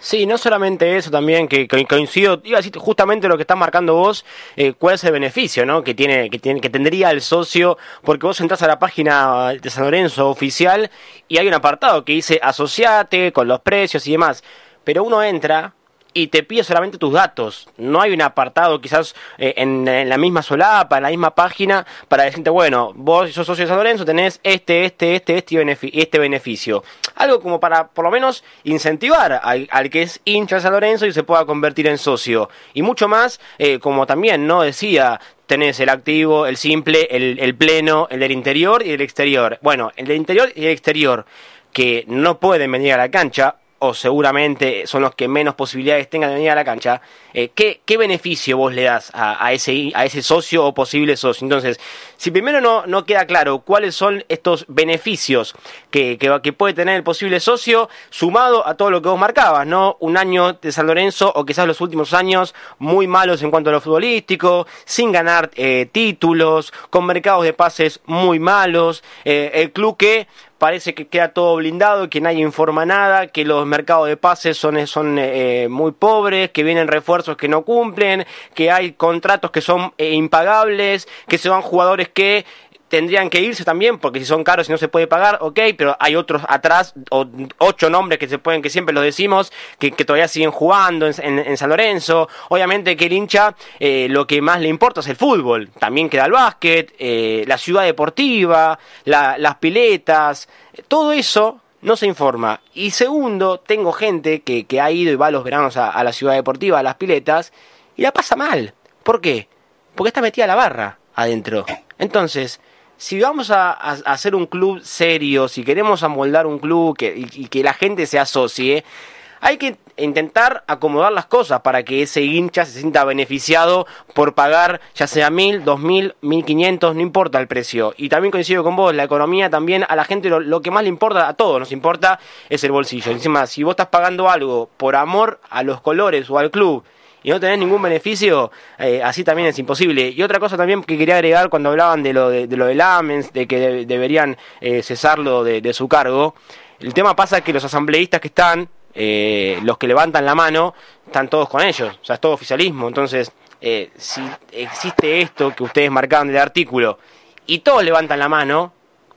Sí, no solamente eso también, que, coincido, iba a decir justamente lo que estás marcando vos, eh, cuál es el beneficio, ¿no? Que tiene, que tiene, que tendría el socio, porque vos entras a la página de San Lorenzo oficial y hay un apartado que dice asociate con los precios y demás, pero uno entra y te pide solamente tus datos. No hay un apartado quizás eh, en, la misma solapa, en la misma página, para decirte, bueno, vos sos socio de San Lorenzo, tenés este, este, este, este, este beneficio. Algo como para, por lo menos, incentivar al, que es hincha de San Lorenzo y se pueda convertir en socio. Y mucho más, eh, como también, ¿no? Decía, tenés el activo, el simple, el pleno, el del interior y el exterior. Bueno, el del interior y el exterior, que no pueden venir a la cancha, o seguramente son los que menos posibilidades tengan de venir a la cancha, eh, ¿qué, ¿qué, beneficio vos le das a, ese, a ese socio o posible socio? Entonces, si primero no, no queda claro cuáles son estos beneficios que, que, puede tener el posible socio, sumado a todo lo que vos marcabas, ¿no? Un año de San Lorenzo, o quizás los últimos años, muy malos en cuanto a lo futbolístico, sin ganar eh, títulos, con mercados de pases muy malos, eh, el club que parece que queda todo blindado, que nadie informa nada, que los mercados de pases son, son eh, muy pobres, que vienen refuerzos que no cumplen, que hay contratos que son eh, impagables, que se van jugadores que tendrían que irse también, porque si son caros y no se puede pagar, ok, pero hay otros atrás, o ocho nombres que se pueden, que siempre los decimos, que, todavía siguen jugando en, San Lorenzo. Obviamente que el hincha eh, lo que más le importa es el fútbol, también queda el básquet, eh, la ciudad deportiva, las piletas, todo eso no se informa. Y segundo, tengo gente que, que ha ido y va los veranos a, a la ciudad deportiva, a las piletas, y la pasa mal. ¿Por qué? Porque está metida la barra adentro. Entonces, si vamos a, hacer un club serio, si queremos amoldar un club que, y, que la gente se asocie, hay que intentar acomodar las cosas para que ese hincha se sienta beneficiado por pagar ya sea mil, dos mil, mil quinientos, no importa el precio. Y también coincido con vos, la economía también a la gente lo, que más le importa, a todos nos importa, es el bolsillo. Encima, si vos estás pagando algo por amor a los colores o al club, y no tenés ningún beneficio, eh, así también es imposible. Y otra cosa también que quería agregar cuando hablaban de lo de, lo del AMENS, de que deberían eh, cesarlo de, su cargo, el tema pasa que los asambleístas que están, eh, los que levantan la mano, están todos con ellos, o sea, es todo oficialismo. Entonces, si existe esto que ustedes marcaban del artículo y todos levantan la mano,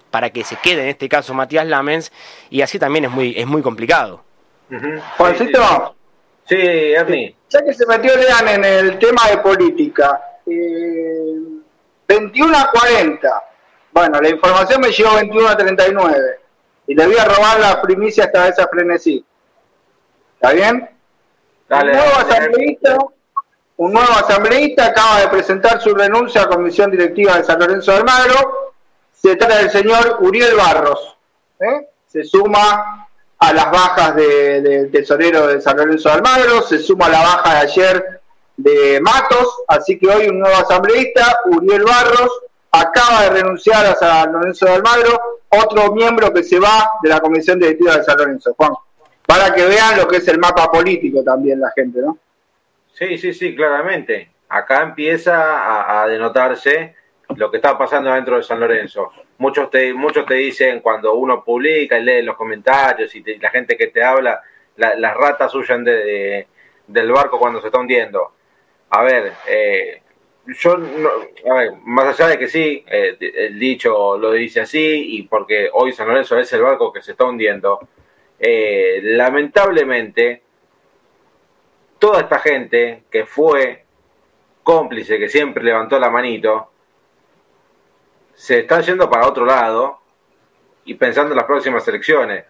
para que se quede en este caso Matías Lamens, y así también es muy, es muy complicado. Juancito, Sí, Ernie. Ya que se metió Lean en el tema de política, eh, 21 a 40. Bueno, la información me llegó 21 a 39. Y le voy a robar la primicia esta vez a Frenesí. ¿Está bien? Dale, un, nuevo asambleísta, un nuevo asambleísta acaba de presentar su renuncia a la Comisión Directiva de San Lorenzo de Almagro. Se trata del señor Uriel Barros. ¿eh? Se suma a las bajas del tesorero de San Lorenzo de Almagro, se suma la baja de ayer de Matos, así que hoy un nuevo asambleísta, Uriel Barros, acaba de renunciar a San Lorenzo de Almagro, otro miembro que se va de la Comisión Directiva de San Lorenzo, Juan, para que vean lo que es el mapa político también la gente, ¿no? Sí, sí, sí, claramente. Acá empieza a denotarse lo que está pasando dentro de San Lorenzo. Muchos te, muchos te dicen cuando uno publica y lee los comentarios y la gente que te habla, las ratas huyen de, del barco cuando se está hundiendo. A ver, eh, yo, a ver, más allá de que sí, eh, el dicho lo dice así y porque hoy San Lorenzo es el barco que se está hundiendo, eh, lamentablemente toda esta gente que fue cómplice, que siempre levantó la manito, se está yendo para otro lado y pensando en las próximas elecciones.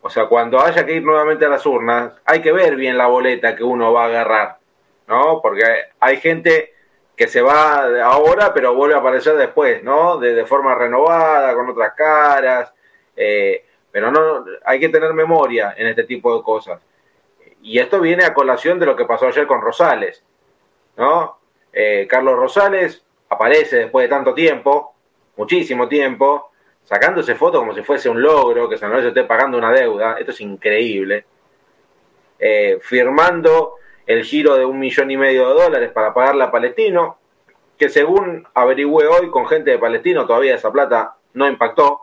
O sea, cuando haya que ir nuevamente a las urnas, hay que ver bien la boleta que uno va a agarrar, ¿no? Porque hay gente que se va ahora, pero vuelve a aparecer después, ¿no? De, forma renovada, con otras caras. Eh, pero no, hay que tener memoria en este tipo de cosas. Y esto viene a colación de lo que pasó ayer con Rosales, ¿no? Eh, Carlos Rosales aparece después de tanto tiempo, muchísimo tiempo, sacándose fotos como si fuese un logro, que San Lorenzo esté pagando una deuda, esto es increíble, eh, firmando el giro de un millón y medio de dólares para pagarle a Palestino, que según averigüé hoy con gente de Palestino todavía esa plata no impactó,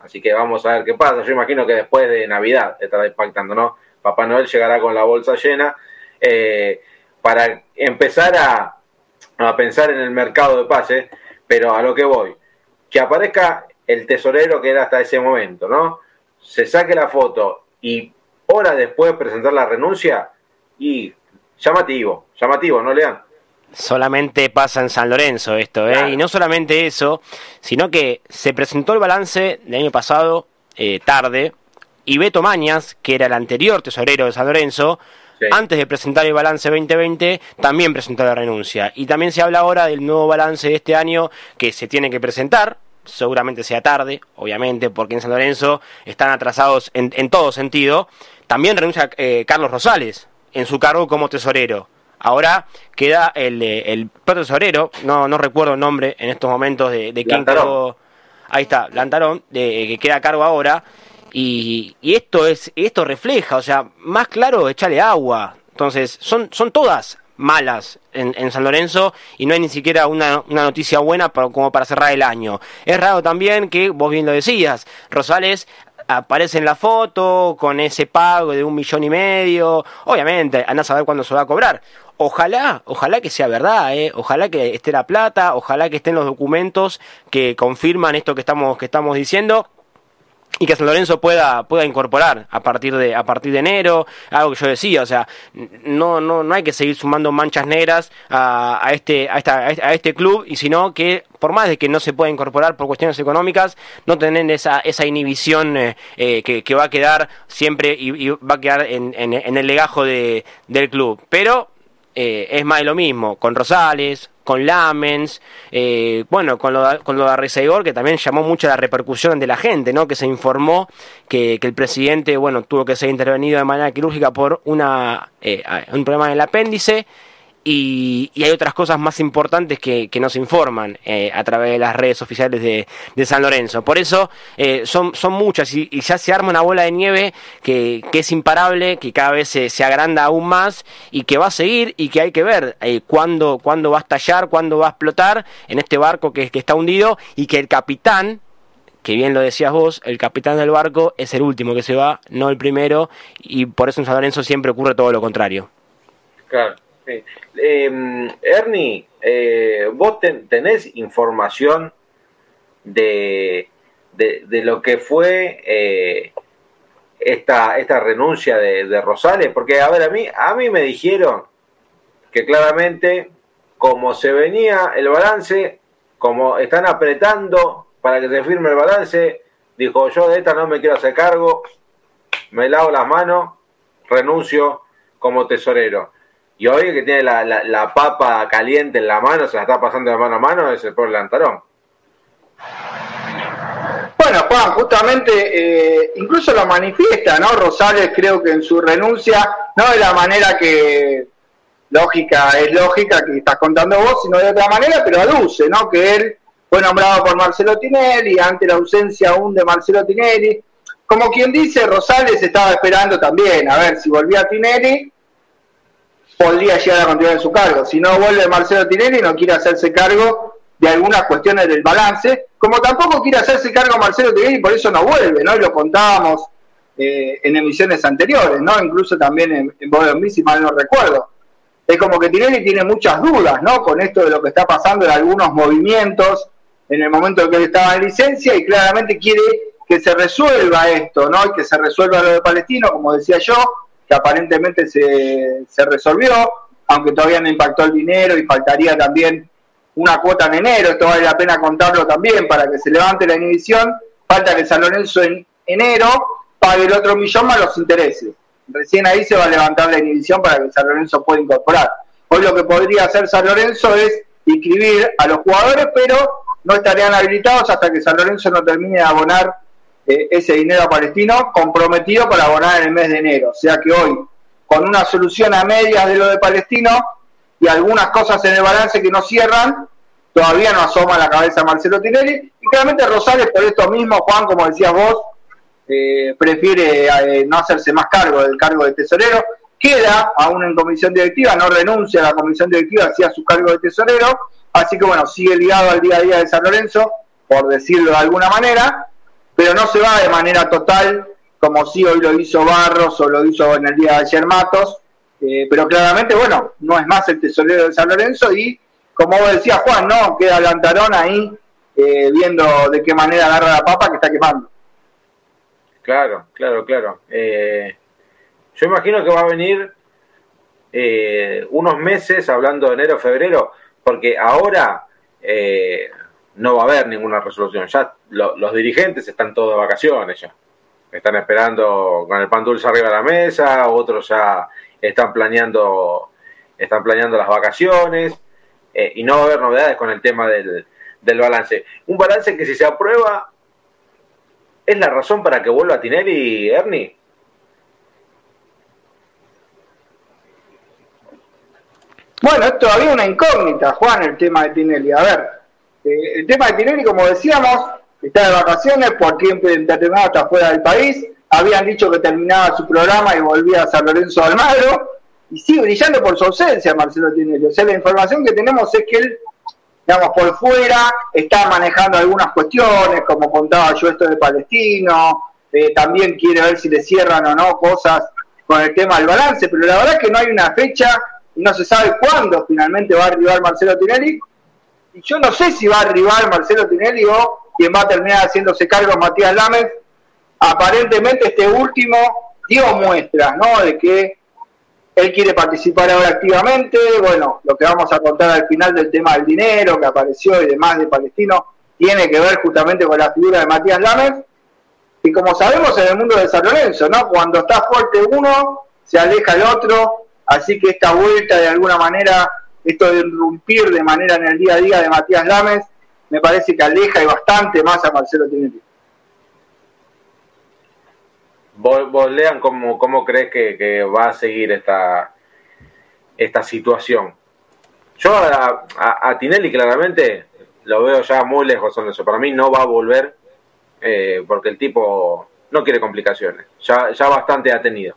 así que vamos a ver qué pasa, yo imagino que después de Navidad estará impactando, ¿no? Papá Noel llegará con la bolsa llena eh, para empezar a, a pensar en el mercado de pase, pero a lo que voy, que aparezca el tesorero que era hasta ese momento, ¿no? Se saque la foto y horas después presentar la renuncia y llamativo, llamativo, ¿no, Lean? Solamente pasa en San Lorenzo esto, ¿eh? Y no solamente eso, sino que se presentó el balance del año pasado eh, tarde y Beto Mañas, que era el anterior tesorero de San Lorenzo, antes de presentar el balance 2020, también presentó la renuncia. Y también se habla ahora del nuevo balance de este año que se tiene que presentar, seguramente sea tarde, obviamente, porque en San Lorenzo están atrasados en, en todo sentido. También renuncia eh, Carlos Rosales en su cargo como tesorero. Ahora queda el, eh, el tesorero, no, no recuerdo el nombre en estos momentos de, de quién quedó. Ahí está, Lantarón, de, que queda a cargo ahora. Y, esto es esto refleja, o sea, más claro, echarle agua. Entonces, son, son todas malas en, San Lorenzo y no hay ni siquiera una, noticia buena como para cerrar el año. Es raro también que, vos bien lo decías, Rosales aparece en la foto con ese pago de un millón y medio. Obviamente, anda a saber cuándo se va a cobrar. Ojalá, ojalá que sea verdad, ¿eh? ojalá que esté la plata, ojalá que estén los documentos que confirman esto que estamos, que estamos diciendo y que San Lorenzo pueda, pueda incorporar a partir de a partir de enero, algo que yo decía, o sea, no no no hay que seguir sumando manchas negras a, a este a, esta, a este club y sino que por más de que no se pueda incorporar por cuestiones económicas, no tener esa esa inhibición eh, eh, que, que, va a quedar siempre y, va a quedar en, en, el legajo de, del club. Pero eh, es más de lo mismo, con Rosales, con Lamens, eh, bueno, con lo, con lo de Arrezaigor, que también llamó mucho la repercusión de la gente, ¿no? Que se informó que, que el presidente, bueno, tuvo que ser intervenido de manera quirúrgica por una, eh, un problema en el apéndice. Y, hay otras cosas más importantes que, que nos informan eh, a través de las redes oficiales de, San Lorenzo. Por eso eh, son, son muchas y, ya se arma una bola de nieve que, que es imparable, que cada vez se, agranda aún más y que va a seguir y que hay que ver eh, cuándo, va a estallar, cuándo va a explotar en este barco que, que está hundido y que el capitán, que bien lo decías vos, el capitán del barco es el último que se va, no el primero, y por eso en San Lorenzo siempre ocurre todo lo contrario. Claro. Eh, Ernie, eh, vos tenés información de, de, lo que fue eh, esta, esta renuncia de, de, Rosales, porque a ver, a mí, a mí me dijeron que claramente como se venía el balance, como están apretando para que se firme el balance, dijo yo de esta no me quiero hacer cargo, me lavo las manos, renuncio como tesorero. Y hoy que tiene la, la, papa caliente en la mano, se la está pasando de mano a mano, es el pobre Lantarón. Bueno, Juan, justamente, eh, incluso lo manifiesta, ¿no? Rosales creo que en su renuncia, no de la manera que lógica es lógica que estás contando vos, sino de otra manera, pero aduce, ¿no? Que él fue nombrado por Marcelo Tinelli, ante la ausencia aún de Marcelo Tinelli. Como quien dice, Rosales estaba esperando también, a ver si volvía Tinelli, podría llegar a continuar en su cargo. Si no vuelve Marcelo Tinelli, no quiere hacerse cargo de algunas cuestiones del balance, como tampoco quiere hacerse cargo Marcelo Tinelli, por eso no vuelve, ¿no? Lo contábamos eh, en emisiones anteriores, ¿no? Incluso también en, en si mal no recuerdo. Es como que Tinelli tiene muchas dudas, ¿no? Con esto de lo que está pasando en algunos movimientos en el momento en que él estaba en licencia y claramente quiere que se resuelva esto, ¿no? Y que se resuelva lo de Palestino, como decía yo, aparentemente se, se resolvió, aunque todavía no impactó el dinero y faltaría también una cuota en enero, esto vale la pena contarlo también para que se levante la inhibición, falta que San Lorenzo en enero pague el otro millón más los intereses. Recién ahí se va a levantar la inhibición para que San Lorenzo pueda incorporar. Hoy lo que podría hacer San Lorenzo es inscribir a los jugadores, pero no estarían habilitados hasta que San Lorenzo no termine de abonar eh, ese dinero Palestino comprometido para abonar en el mes de enero. O sea que hoy, con una solución a medias de lo de Palestino y algunas cosas en el balance que no cierran, todavía no asoma la cabeza Marcelo Tinelli. Y claramente Rosales, por esto mismo, Juan, como decías vos, eh, prefiere eh, no hacerse más cargo del cargo de tesorero. Queda aún en comisión directiva, no renuncia a la comisión directiva, hacía su cargo de tesorero. Así que bueno, sigue ligado al día a día de San Lorenzo, por decirlo de alguna manera, pero no se va de manera total, como si hoy lo hizo Barros o lo hizo en el día de ayer Matos, eh, pero claramente, bueno, no es más el tesorero de San Lorenzo y, como vos decías, Juan, no, queda Lantarón ahí eh, viendo de qué manera agarra la papa que está quemando. Claro, claro, claro. Eh, yo imagino que va a venir eh, unos meses, hablando de enero, febrero, porque ahora no va a haber ninguna resolución. Ya lo, los dirigentes están todos de vacaciones ya. Están esperando con el pan dulce arriba de la mesa, otros ya están planeando, están planeando las vacaciones eh, y no va a haber novedades con el tema del, del balance. Un balance que si se aprueba es la razón para que vuelva a Tinelli, Ernie. Bueno, es todavía una incógnita, Juan, el tema de Tinelli. A ver, eh, el tema de Tinelli, como decíamos, está de vacaciones, por tiempo determinado está fuera del país. Habían dicho que terminaba su programa y volvía a San Lorenzo de Almagro. Y sigue brillando por su ausencia, Marcelo Tinelli. O sea, la información que tenemos es que él, digamos, por fuera está manejando algunas cuestiones, como contaba yo esto de Palestino. Eh, también quiere ver si le cierran o no cosas con el tema del balance. Pero la verdad es que no hay una fecha no se sabe cuándo finalmente va a arribar Marcelo Tinelli y yo no sé si va a arribar Marcelo Tinelli o quien va a terminar haciéndose cargo Matías Lames. Aparentemente este último dio muestras, ¿no? De que él quiere participar ahora activamente. Bueno, lo que vamos a contar al final del tema del dinero que apareció y demás de Palestino tiene que ver justamente con la figura de Matías Lames. Y como sabemos en el mundo de San Lorenzo, ¿no? Cuando está fuerte uno, se aleja el otro. Así que esta vuelta de alguna manera esto de irrumpir de manera en el día a día de Matías Lames, me parece que aleja y bastante más a Marcelo Tinelli. Vos, Lean, ¿cómo, cómo crees que, va a seguir esta, esta situación? Yo a, Tinelli claramente lo veo ya muy lejos de eso. Para mí no va a volver eh, porque el tipo no quiere complicaciones. Ya, ya bastante ha tenido.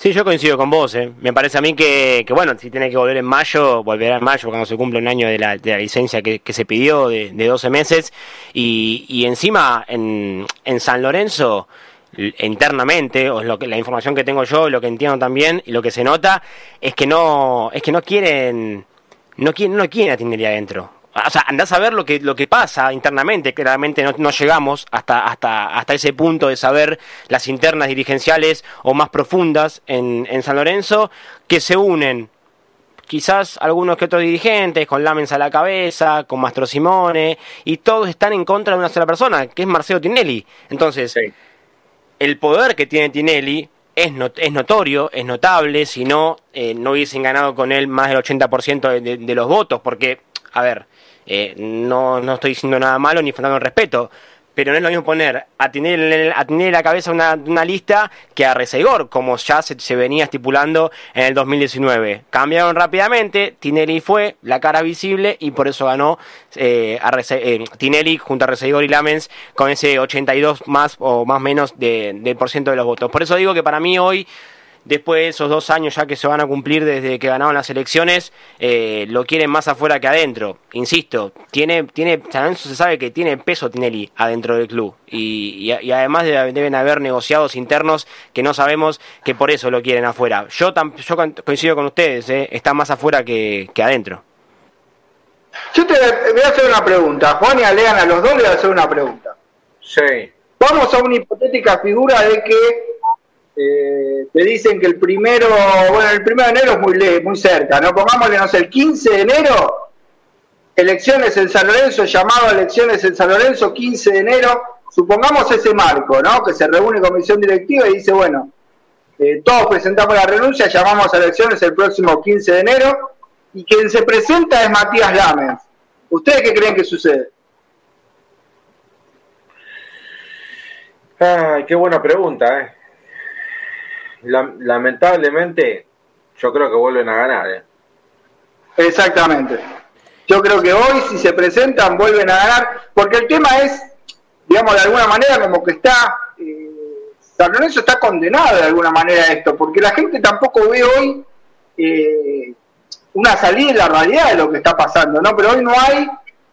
Sí, yo coincido con vos. Eh. Me parece a mí que, bueno, si tiene que volver en mayo, volverá en mayo cuando se cumple un año de la, de la licencia que, se pidió de, de 12 meses. Y, y encima en, en San Lorenzo, internamente, o lo que, la información que tengo yo, lo que entiendo también, y lo que se nota, es que no, es que no quieren, no quieren, no quieren atender adentro o sea, andás a ver lo que, lo que pasa internamente, claramente no, no, llegamos hasta, hasta, hasta ese punto de saber las internas dirigenciales o más profundas en, en San Lorenzo, que se unen quizás algunos que otros dirigentes, con Lamens a la cabeza, con Mastro Simone, y todos están en contra de una sola persona, que es Marcelo Tinelli. Entonces, el poder que tiene Tinelli es, es notorio, es notable, si no, eh, no hubiesen ganado con él más del 80% de, de los votos, porque, a ver, eh, no, no estoy diciendo nada malo ni faltando el respeto, pero no es lo mismo poner a tener, a tener la cabeza una, una lista que a Resegor, como ya se, venía estipulando en el 2019. Cambiaron rápidamente, Tinelli fue la cara visible y por eso ganó eh, a eh, Tinelli junto a Resegor y Lamens con ese 82 más o más menos de, del por ciento de los votos. Por eso digo que para mí hoy después de esos dos años ya que se van a cumplir desde que ganaron las elecciones, eh, lo quieren más afuera que adentro. Insisto, tiene, tiene, se sabe que tiene peso Tinelli adentro del club y, además deben haber negociados internos que no sabemos que por eso lo quieren afuera. Yo, yo coincido con ustedes, eh, está más afuera que, adentro. Yo te voy a hacer una pregunta. Juan y Alean, a los dos les voy a hacer una pregunta. Sí. Vamos a una hipotética figura de que eh, te dicen que el primero, bueno, el primero de enero es muy, muy cerca, ¿no? Pongámosle, no sé, el 15 de enero, elecciones en San Lorenzo, llamado a elecciones en San Lorenzo, 15 de enero, supongamos ese marco, ¿no? Que se reúne comisión directiva y dice, bueno, eh, todos presentamos la renuncia, llamamos a elecciones el próximo 15 de enero, y quien se presenta es Matías Lamens. ¿Ustedes qué creen que sucede? Ay, qué buena pregunta, ¿eh? Lamentablemente, yo creo que vuelven a ganar. ¿eh? Exactamente. Yo creo que hoy, si se presentan, vuelven a ganar, porque el tema es, digamos, de alguna manera, como que está. Eh, San Lorenzo está condenado de alguna manera a esto, porque la gente tampoco ve hoy eh, una salida en la realidad de lo que está pasando, ¿no? Pero hoy no hay,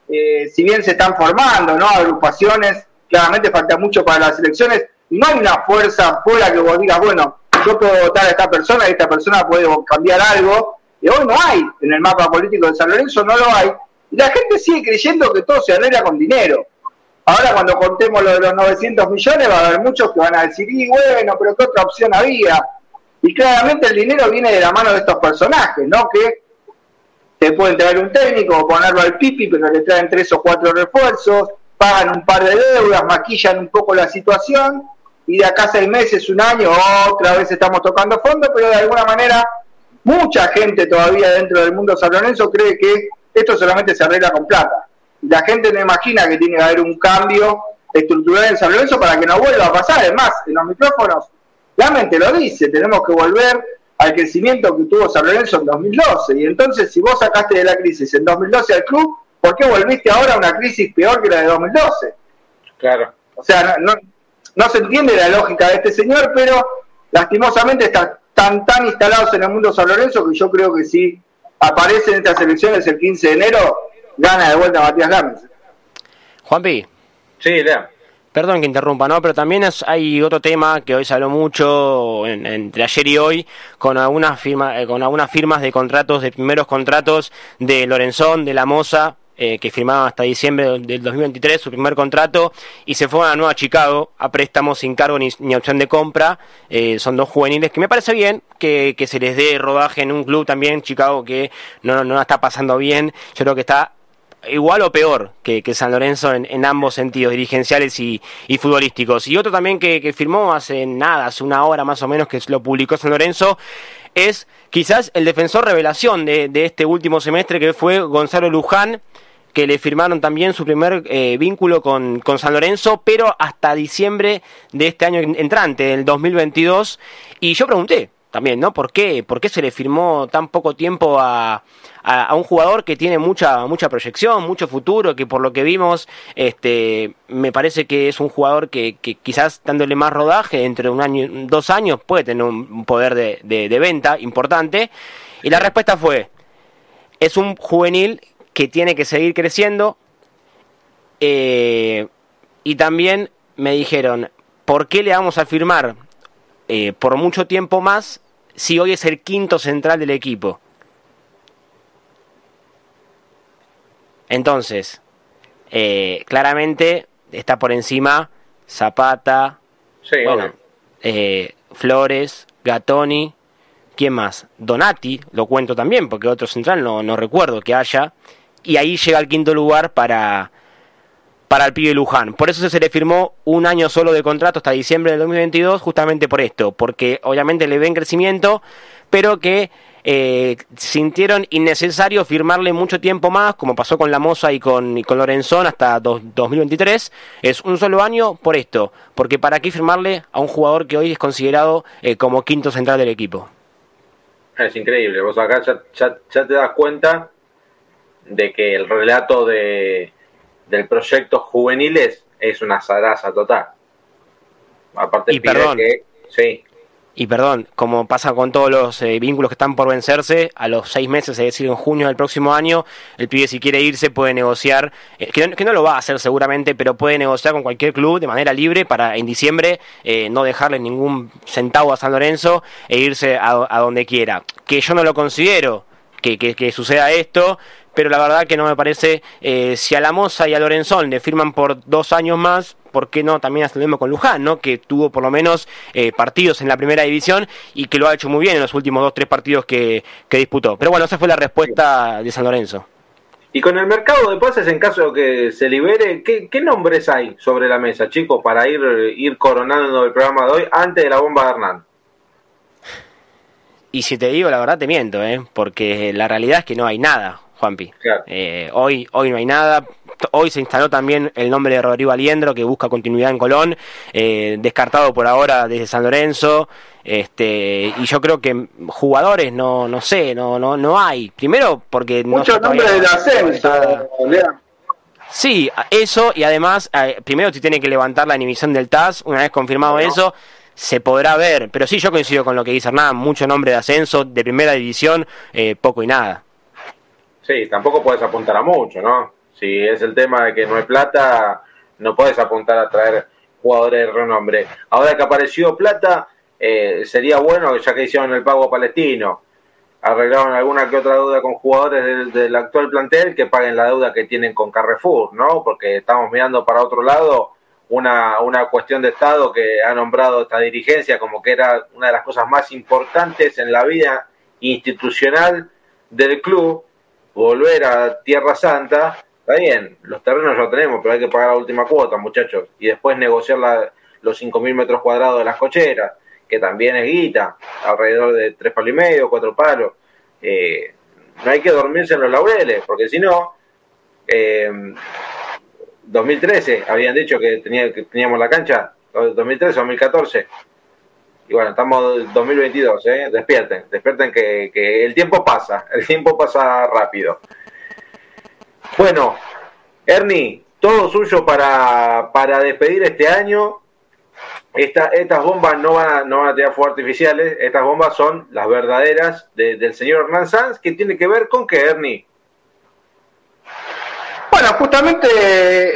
eh, si bien se están formando, ¿no? Agrupaciones, claramente falta mucho para las elecciones, no hay una fuerza fuera que vos digas, bueno, yo puedo votar a esta persona y esta persona puede cambiar algo, y hoy no hay en el mapa político de San Lorenzo, no lo hay, y la gente sigue creyendo que todo se arregla con dinero. Ahora cuando contemos lo de los 900 millones va a haber muchos que van a decir, y bueno, pero ¿qué otra opción había? Y claramente el dinero viene de la mano de estos personajes, ¿no? Que te pueden traer un técnico o ponerlo al pipi, pero le traen tres o cuatro refuerzos, pagan un par de deudas, maquillan un poco la situación y de acá seis meses, un año, otra vez estamos tocando fondo, pero de alguna manera mucha gente todavía dentro del mundo San Lorenzo cree que esto solamente se arregla con plata. La gente no imagina que tiene que haber un cambio estructural en San Lorenzo para que no vuelva a pasar. Además, en los micrófonos, la mente lo dice, tenemos que volver al crecimiento que tuvo San Lorenzo en 2012. Y entonces, si vos sacaste de la crisis en 2012 al club, ¿por qué volviste ahora a una crisis peor que la de 2012? Claro. O sea, no, no se entiende la lógica de este señor, pero lastimosamente están tan, tan instalados en el mundo San Lorenzo que yo creo que si aparecen estas elecciones el 15 de enero, gana de vuelta Matías Gámez. Juanpi. Sí, lea. Perdón que interrumpa, ¿no? Pero también hay otro tema que hoy se habló mucho entre ayer y hoy con algunas firmas, eh, con algunas firmas de contratos, de primeros contratos de Lorenzón, de La Moza, eh, que firmaba hasta diciembre del 2023 su primer contrato y se fue a Nueva Chicago a préstamos sin cargo ni, opción de compra. Eh, son dos juveniles que me parece bien que, se les dé rodaje en un club también, Chicago, que no, no está pasando bien. Yo creo que está igual o peor que, San Lorenzo en, ambos sentidos, dirigenciales y, futbolísticos. Y otro también que, firmó hace nada, hace una hora más o menos que lo publicó San Lorenzo, es quizás el defensor revelación de, este último semestre que fue Gonzalo Luján que le firmaron también su primer eh, vínculo con, con, San Lorenzo, pero hasta diciembre de este año entrante, del 2022. Y yo pregunté también, ¿no? ¿Por qué? ¿Por qué se le firmó tan poco tiempo a, a, un jugador que tiene mucha mucha proyección, mucho futuro, que por lo que vimos, este, me parece que es un jugador que, quizás dándole más rodaje, entre un año, dos años, puede tener un poder de, de, venta importante. Y la respuesta fue, es un juvenil que tiene que seguir creciendo. Eh, y también me dijeron, ¿por qué le vamos a firmar eh, por mucho tiempo más si hoy es el quinto central del equipo? Entonces, eh, claramente está por encima Zapata, Flores, Gatoni, ¿quién más? Donati, lo cuento también, porque otro central no, no recuerdo que haya, y ahí llega al quinto lugar para, para el pibe Luján. Por eso se le firmó un año solo de contrato hasta diciembre del 2022, justamente por esto, porque obviamente le ven crecimiento, pero que eh, sintieron innecesario firmarle mucho tiempo más, como pasó con La Moza y con, con Lorenzón hasta 2023. Es un solo año por esto, porque para qué firmarle a un jugador que hoy es considerado eh, como quinto central del equipo. Es increíble, vos acá ya, te das cuenta de que el relato de, del proyecto juveniles es una zaraza total. Aparte, y perdón, que, sí. Y perdón, como pasa con todos los eh, vínculos que están por vencerse, a los seis meses, es decir, en junio del próximo año, el pibe si quiere irse puede negociar, eh, que, no, lo va a hacer seguramente, pero puede negociar con cualquier club de manera libre para en diciembre eh, no dejarle ningún centavo a San Lorenzo e irse a, donde quiera. Que yo no lo considero que, que suceda esto, pero la verdad que no me parece, si a la Moza y a Lorenzón le firman por dos años más, ¿por qué no también hacer lo mismo con Luján, ¿no? que tuvo por lo menos eh, partidos en la primera división y que lo ha hecho muy bien en los últimos dos, tres partidos que, disputó. Pero bueno, esa fue la respuesta de San Lorenzo. Y con el mercado de pases, en caso de que se libere, ¿qué, nombres hay sobre la mesa, chicos, para ir, ir coronando el programa de hoy antes de la bomba de Hernán? Y si te digo la verdad, te miento, ¿eh? porque la realidad es que no hay nada, Juanpi. Eh, hoy, hoy no hay nada hoy se instaló también el nombre de Rodrigo Aliendro, que busca continuidad en Colón, eh, descartado por ahora desde San Lorenzo. Este, y yo creo que jugadores no, no sé, no, no, no hay. Primero porque Muchos nombres de ascenso, Sí, eso, y además, eh, primero se tiene que levantar la inhibición del TAS, una vez confirmado eso, se podrá ver, pero sí yo coincido con lo que dice Hernán, mucho nombre de ascenso, de primera división, eh, poco y nada. Sí, tampoco puedes apuntar a mucho, ¿no? Si es el tema de que no hay plata, no puedes apuntar a traer jugadores de renombre. Ahora que apareció plata, eh, sería bueno, ya que hicieron el pago palestino, arreglaron alguna que otra deuda con jugadores del, actual plantel, que paguen la deuda que tienen con Carrefour, ¿no? Porque estamos mirando para otro lado una, una cuestión de Estado que ha nombrado esta dirigencia como que era una de las cosas más importantes en la vida institucional del club, volver a Tierra Santa Está bien, los terrenos ya tenemos, pero hay que pagar la última cuota, muchachos. Y después negociar la, los 5.000 metros cuadrados de las cocheras, que también es guita, alrededor de tres palos y medio, cuatro palos. Eh, no hay que dormirse en los laureles, porque si no, eh, 2013 habían dicho que, tenía, que teníamos la cancha, 2013, 2014. Y bueno, estamos en 2022, ¿eh? Despierten, despierten que, que el tiempo pasa, el tiempo pasa rápido. Bueno, Ernie, todo suyo para, para despedir este año. Esta, estas bombas no van, a, no van a tener fuegos artificiales, estas bombas son las verdaderas del señor Hernán Sanz, que tiene que ver con qué, Ernie. Bueno, justamente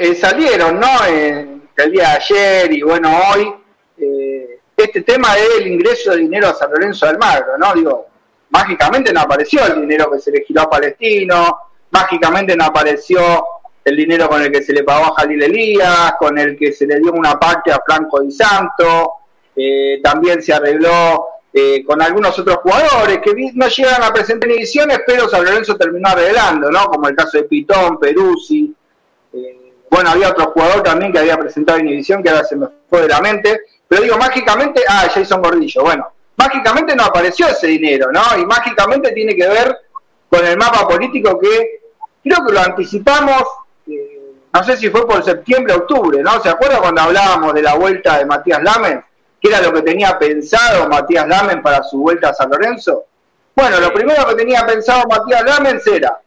eh, salieron, ¿no? el día de ayer y bueno, hoy, este tema del ingreso de dinero a San Lorenzo del Magro, ¿no? Digo, mágicamente no apareció el dinero que se le giró a Palestino, mágicamente no apareció el dinero con el que se le pagó a Jalil Elías, con el que se le dio una parte a Franco Di Santo, eh, también se arregló eh, con algunos otros jugadores que no llegan a presentar ediciones, pero San Lorenzo terminó arreglando, ¿no? Como el caso de Pitón, Peruzzi. Eh, bueno, había otro jugador también que había presentado en edición que ahora se me fue de la mente. Pero digo, mágicamente, ah, Jason Gordillo. Bueno, mágicamente no apareció ese dinero, ¿no? Y mágicamente tiene que ver con el mapa político que creo que lo anticipamos, eh, no sé si fue por septiembre, octubre, ¿no? ¿Se acuerda cuando hablábamos de la vuelta de Matías Lamen? ¿Qué era lo que tenía pensado Matías Lamen para su vuelta a San Lorenzo? Bueno, lo primero que tenía pensado Matías Lamen era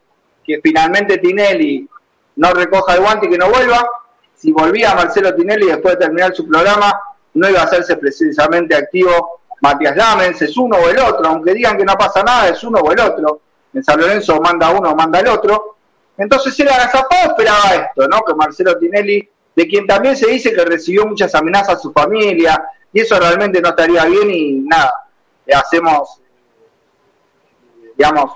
que finalmente Tinelli no recoja el guante y que no vuelva. Si volvía Marcelo Tinelli después de terminar su programa, no iba a hacerse precisamente activo Matías Lamens, es uno o el otro, aunque digan que no pasa nada, es uno o el otro. En San Lorenzo manda uno o manda el otro. Entonces era agazapado, esperaba esto, ¿no? Que Marcelo Tinelli, de quien también se dice que recibió muchas amenazas a su familia, y eso realmente no estaría bien y nada, le hacemos, digamos,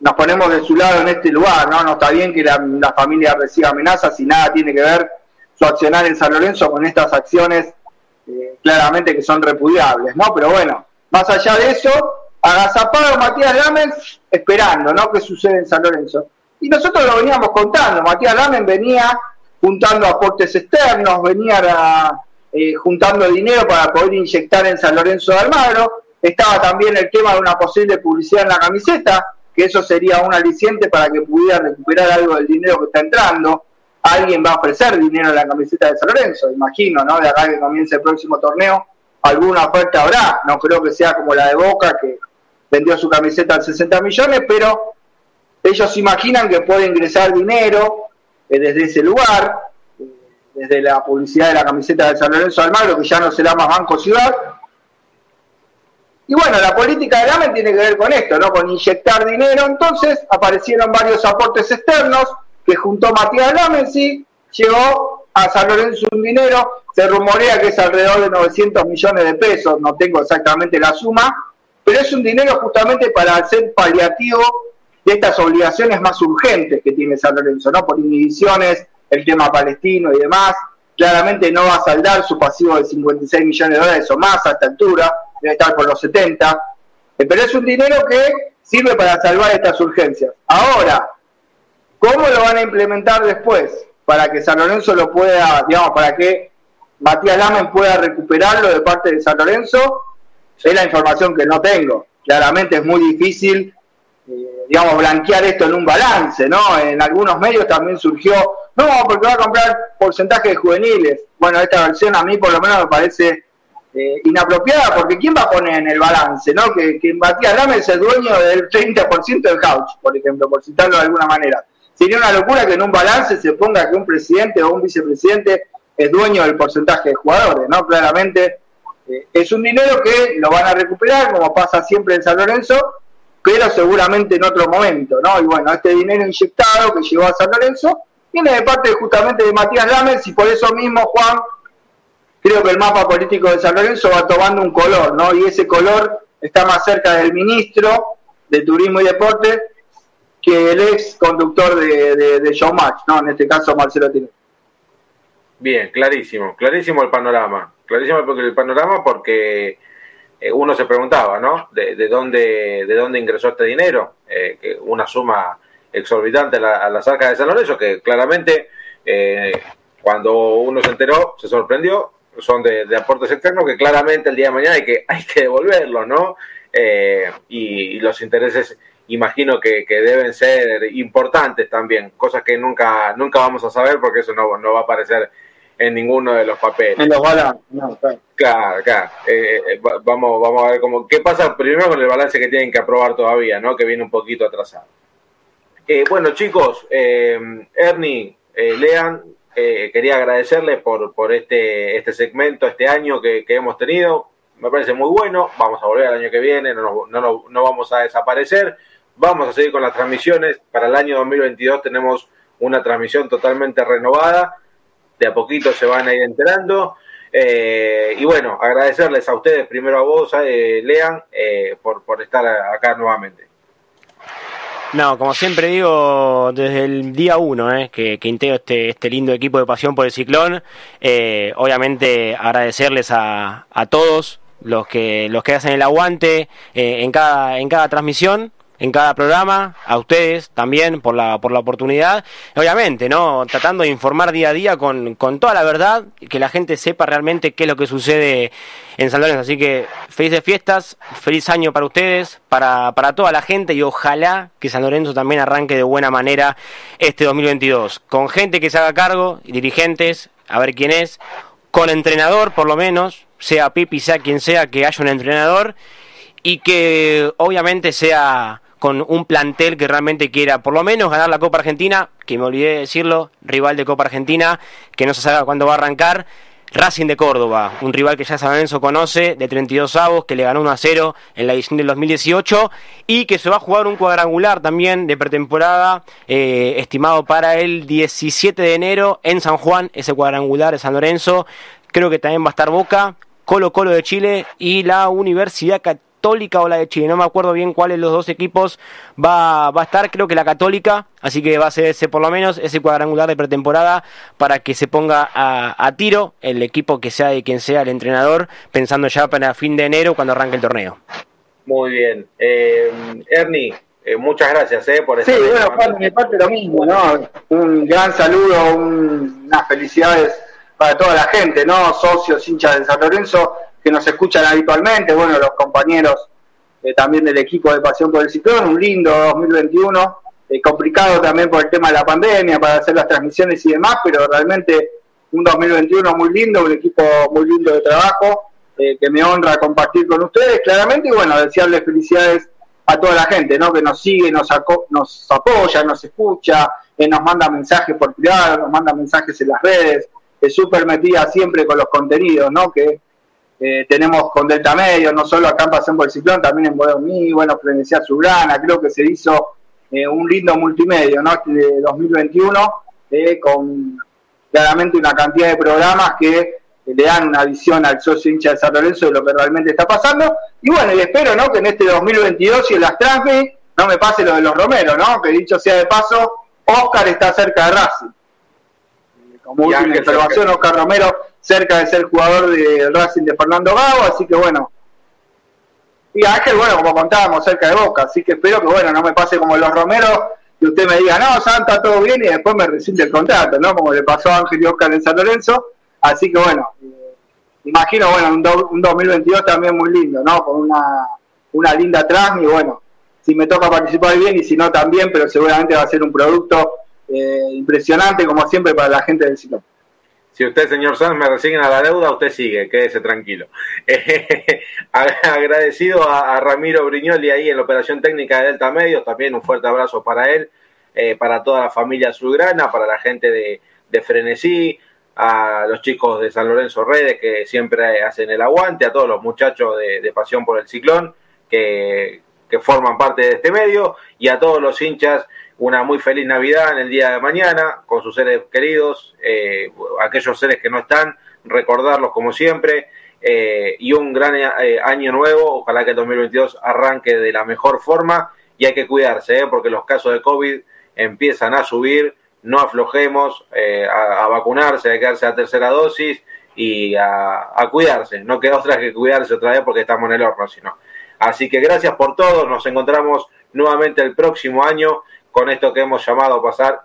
nos ponemos de su lado en este lugar, ¿no? No está bien que la, familia reciba amenazas y nada tiene que ver su accionar en San Lorenzo con estas acciones claramente que son repudiables, ¿no? Pero bueno, más allá de eso, agazapado Matías Lames esperando, ¿no? ¿Qué sucede en San Lorenzo? Y nosotros lo veníamos contando, Matías Lamen venía juntando aportes externos, venía a, eh, juntando dinero para poder inyectar en San Lorenzo de Almagro. Estaba también el tema de una posible publicidad en la camiseta, que eso sería un aliciente para que pudiera recuperar algo del dinero que está entrando. Alguien va a ofrecer dinero en la camiseta de San Lorenzo, imagino, ¿no? De acá que comience el próximo torneo, alguna oferta habrá. No creo que sea como la de Boca, que vendió su camiseta a 60 millones, pero ellos imaginan que puede ingresar dinero eh, desde ese lugar desde la publicidad de la camiseta de San Lorenzo Almagro, que ya no será más Banco Ciudad. Y bueno, la política de Lamen tiene que ver con esto, ¿no? Con inyectar dinero. Entonces aparecieron varios aportes externos que juntó Matías Lamen, sí, llegó a San Lorenzo un dinero, se rumorea que es alrededor de 900 millones de pesos, no tengo exactamente la suma, pero es un dinero justamente para hacer paliativo de estas obligaciones más urgentes que tiene San Lorenzo, ¿no? Por inhibiciones el tema palestino y demás. Claramente no va a saldar su pasivo de 56 millones de dólares o más a esta altura, debe estar por los 70. Eh, pero es un dinero que sirve para salvar estas urgencias. Ahora, ¿cómo lo van a implementar después? Para que San Lorenzo lo pueda, digamos, para que Matías Lamen pueda recuperarlo de parte de San Lorenzo, es la información que no tengo. Claramente es muy difícil digamos, blanquear esto en un balance, ¿no? En algunos medios también surgió, no, porque va a comprar porcentaje de juveniles. Bueno, esta versión a mí por lo menos me parece eh, inapropiada, porque ¿quién va a poner en el balance, ¿no? Que, que Matías Lames es el dueño del 30% del couch, por ejemplo, por citarlo de alguna manera. Sería una locura que en un balance se ponga que un presidente o un vicepresidente es dueño del porcentaje de jugadores, ¿no? Claramente eh, es un dinero que lo van a recuperar, como pasa siempre en San Lorenzo, pero seguramente en otro momento, ¿no? Y bueno, este dinero inyectado que llegó a San Lorenzo viene de parte justamente de Matías Lames y por eso mismo, Juan, creo que el mapa político de San Lorenzo va tomando un color, ¿no? Y ese color está más cerca del ministro de Turismo y Deporte que el ex conductor de, de, Showmatch, ¿no? En este caso, Marcelo Tino. Bien, clarísimo, clarísimo el panorama. Clarísimo el panorama porque eh, uno se preguntaba, ¿no? De, dónde, de dónde ingresó este dinero, eh, una suma exorbitante a, las arcas de San Lorenzo, que claramente eh, cuando uno se enteró se sorprendió, son de, aportes externos que claramente el día de mañana hay que, hay que devolverlos, ¿no? Y, los intereses imagino que, deben ser importantes también, cosas que nunca, nunca vamos a saber porque eso no, no va a aparecer en ninguno de los papeles. En los balances, no, claro. Claro, eh, eh, vamos, vamos a ver cómo, qué pasa primero con el balance que tienen que aprobar todavía, ¿no? Que viene un poquito atrasado. Eh, bueno, chicos, Ernie, Lean, quería agradecerles por, por este, este segmento, este año que, hemos tenido. Me parece muy bueno. Vamos a volver el año que viene, no, no, no vamos a desaparecer. Vamos a seguir con las transmisiones. Para el año 2022 tenemos una transmisión totalmente renovada de a poquito se van a ir enterando. Eh, y bueno, agradecerles a ustedes, primero a vos, eh, Lean, eh, por, estar acá nuevamente. No, como siempre digo, desde el día uno eh, que, que, integro este, este lindo equipo de pasión por el ciclón, obviamente agradecerles a, a todos los que, los que hacen el aguante eh, en, cada, en cada transmisión en cada programa, a ustedes también por la, por la oportunidad, obviamente, ¿no? Tratando de informar día a día con, con toda la verdad, que la gente sepa realmente qué es lo que sucede en San Lorenzo. Así que felices fiestas, feliz año para ustedes, para, para toda la gente y ojalá que San Lorenzo también arranque de buena manera este 2022, con gente que se haga cargo, dirigentes, a ver quién es, con entrenador por lo menos, sea Pipi, sea quien sea, que haya un entrenador y que obviamente sea con un plantel que realmente quiera por lo menos ganar la Copa Argentina, que me olvidé de decirlo, rival de Copa Argentina, que no se sabe cuándo va a arrancar. Racing de Córdoba, un rival que ya San Lorenzo conoce, de 32 avos, que le ganó 1 a 0 en la edición del 2018 y que se va a jugar un cuadrangular también de pretemporada, eh, estimado para el 17 de enero en San Juan, ese cuadrangular de San Lorenzo. Creo que también va a estar Boca, Colo Colo de Chile y la Universidad Católica o la de Chile. No me acuerdo bien cuál de los dos equipos va, va a estar, creo que la Católica, así que va a ser ese por lo menos, ese cuadrangular de pretemporada para que se ponga a, tiro el equipo que sea de quien sea el entrenador, pensando ya para fin de enero cuando arranque el torneo. Muy bien. Eh, Ernie, eh, muchas gracias eh, por estar Sí, bueno, de mi parte lo mismo, ¿no? Un gran saludo, unas felicidades para toda la gente, ¿no? Socios, hinchas de San Lorenzo que nos escuchan habitualmente, bueno, los compañeros eh, también del equipo de Pasión por el Ciclón, un lindo 2021, eh, complicado también por el tema de la pandemia para hacer las transmisiones y demás, pero realmente un 2021 muy lindo, un equipo muy lindo de trabajo, eh, que me honra compartir con ustedes, claramente, y bueno, desearles felicidades a toda la gente, ¿no? Que nos sigue, nos, nos apoya, nos escucha, nos manda mensajes por privado, nos manda mensajes en las redes, es súper metida siempre con los contenidos, ¿no? Que eh, tenemos con Delta Medio, no solo acá en Pasión por el Ciclón, también en Bodomí, bueno, Frenesía Subrana, creo que se hizo eh, un lindo multimedio, ¿no? Este de 2021, eh, con claramente una cantidad de programas que le dan una visión al socio hincha de San Lorenzo de lo que realmente está pasando. Y bueno, y espero, ¿no? Que en este 2022 y en las transmis no me pase lo de los Romeros, ¿no? Que dicho sea de paso, Oscar está cerca de Racing. Como última observación, Oscar Romero cerca de ser jugador del Racing de Fernando Gago, así que bueno. Y Ángel, bueno, como contábamos, cerca de Boca, así que espero que, bueno, no me pase como los Romeros, que usted me diga, no, Santa, todo bien, y después me rescinde el contrato, ¿no? Como le pasó a Ángel y Oscar en San Lorenzo. Así que, bueno, eh, imagino, bueno, un, 2022 también muy lindo, ¿no? Con una, una linda trans y, bueno, si me toca participar bien y si no también, pero seguramente va a ser un producto eh, impresionante, como siempre, para la gente del ciclo si usted, señor Sanz, me resigna la deuda, usted sigue, quédese tranquilo. agradecido a, Ramiro Briñoli ahí en la operación técnica de Delta Medios, también un fuerte abrazo para él, eh, para toda la familia azulgrana, para la gente de, Frenesí, a los chicos de San Lorenzo Redes que siempre hacen el aguante, a todos los muchachos de, Pasión por el Ciclón que, que forman parte de este medio y a todos los hinchas una muy feliz Navidad en el día de mañana con sus seres queridos, eh, aquellos seres que no están, recordarlos como siempre eh, y un gran eh, año nuevo, ojalá que el 2022 arranque de la mejor forma y hay que cuidarse, porque los casos de COVID empiezan a subir, no aflojemos a, vacunarse, a quedarse a tercera dosis y a, a, cuidarse, no queda otra que cuidarse otra vez porque estamos en el horno, sino. Así que gracias por todo, nos encontramos nuevamente el próximo año con esto que hemos llamado pasar,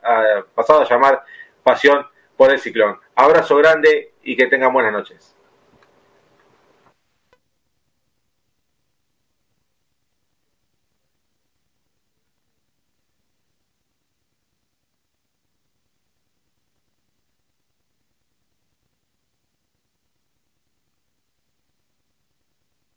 pasado a llamar pasión por el ciclón. Abrazo grande y que tengan buenas noches.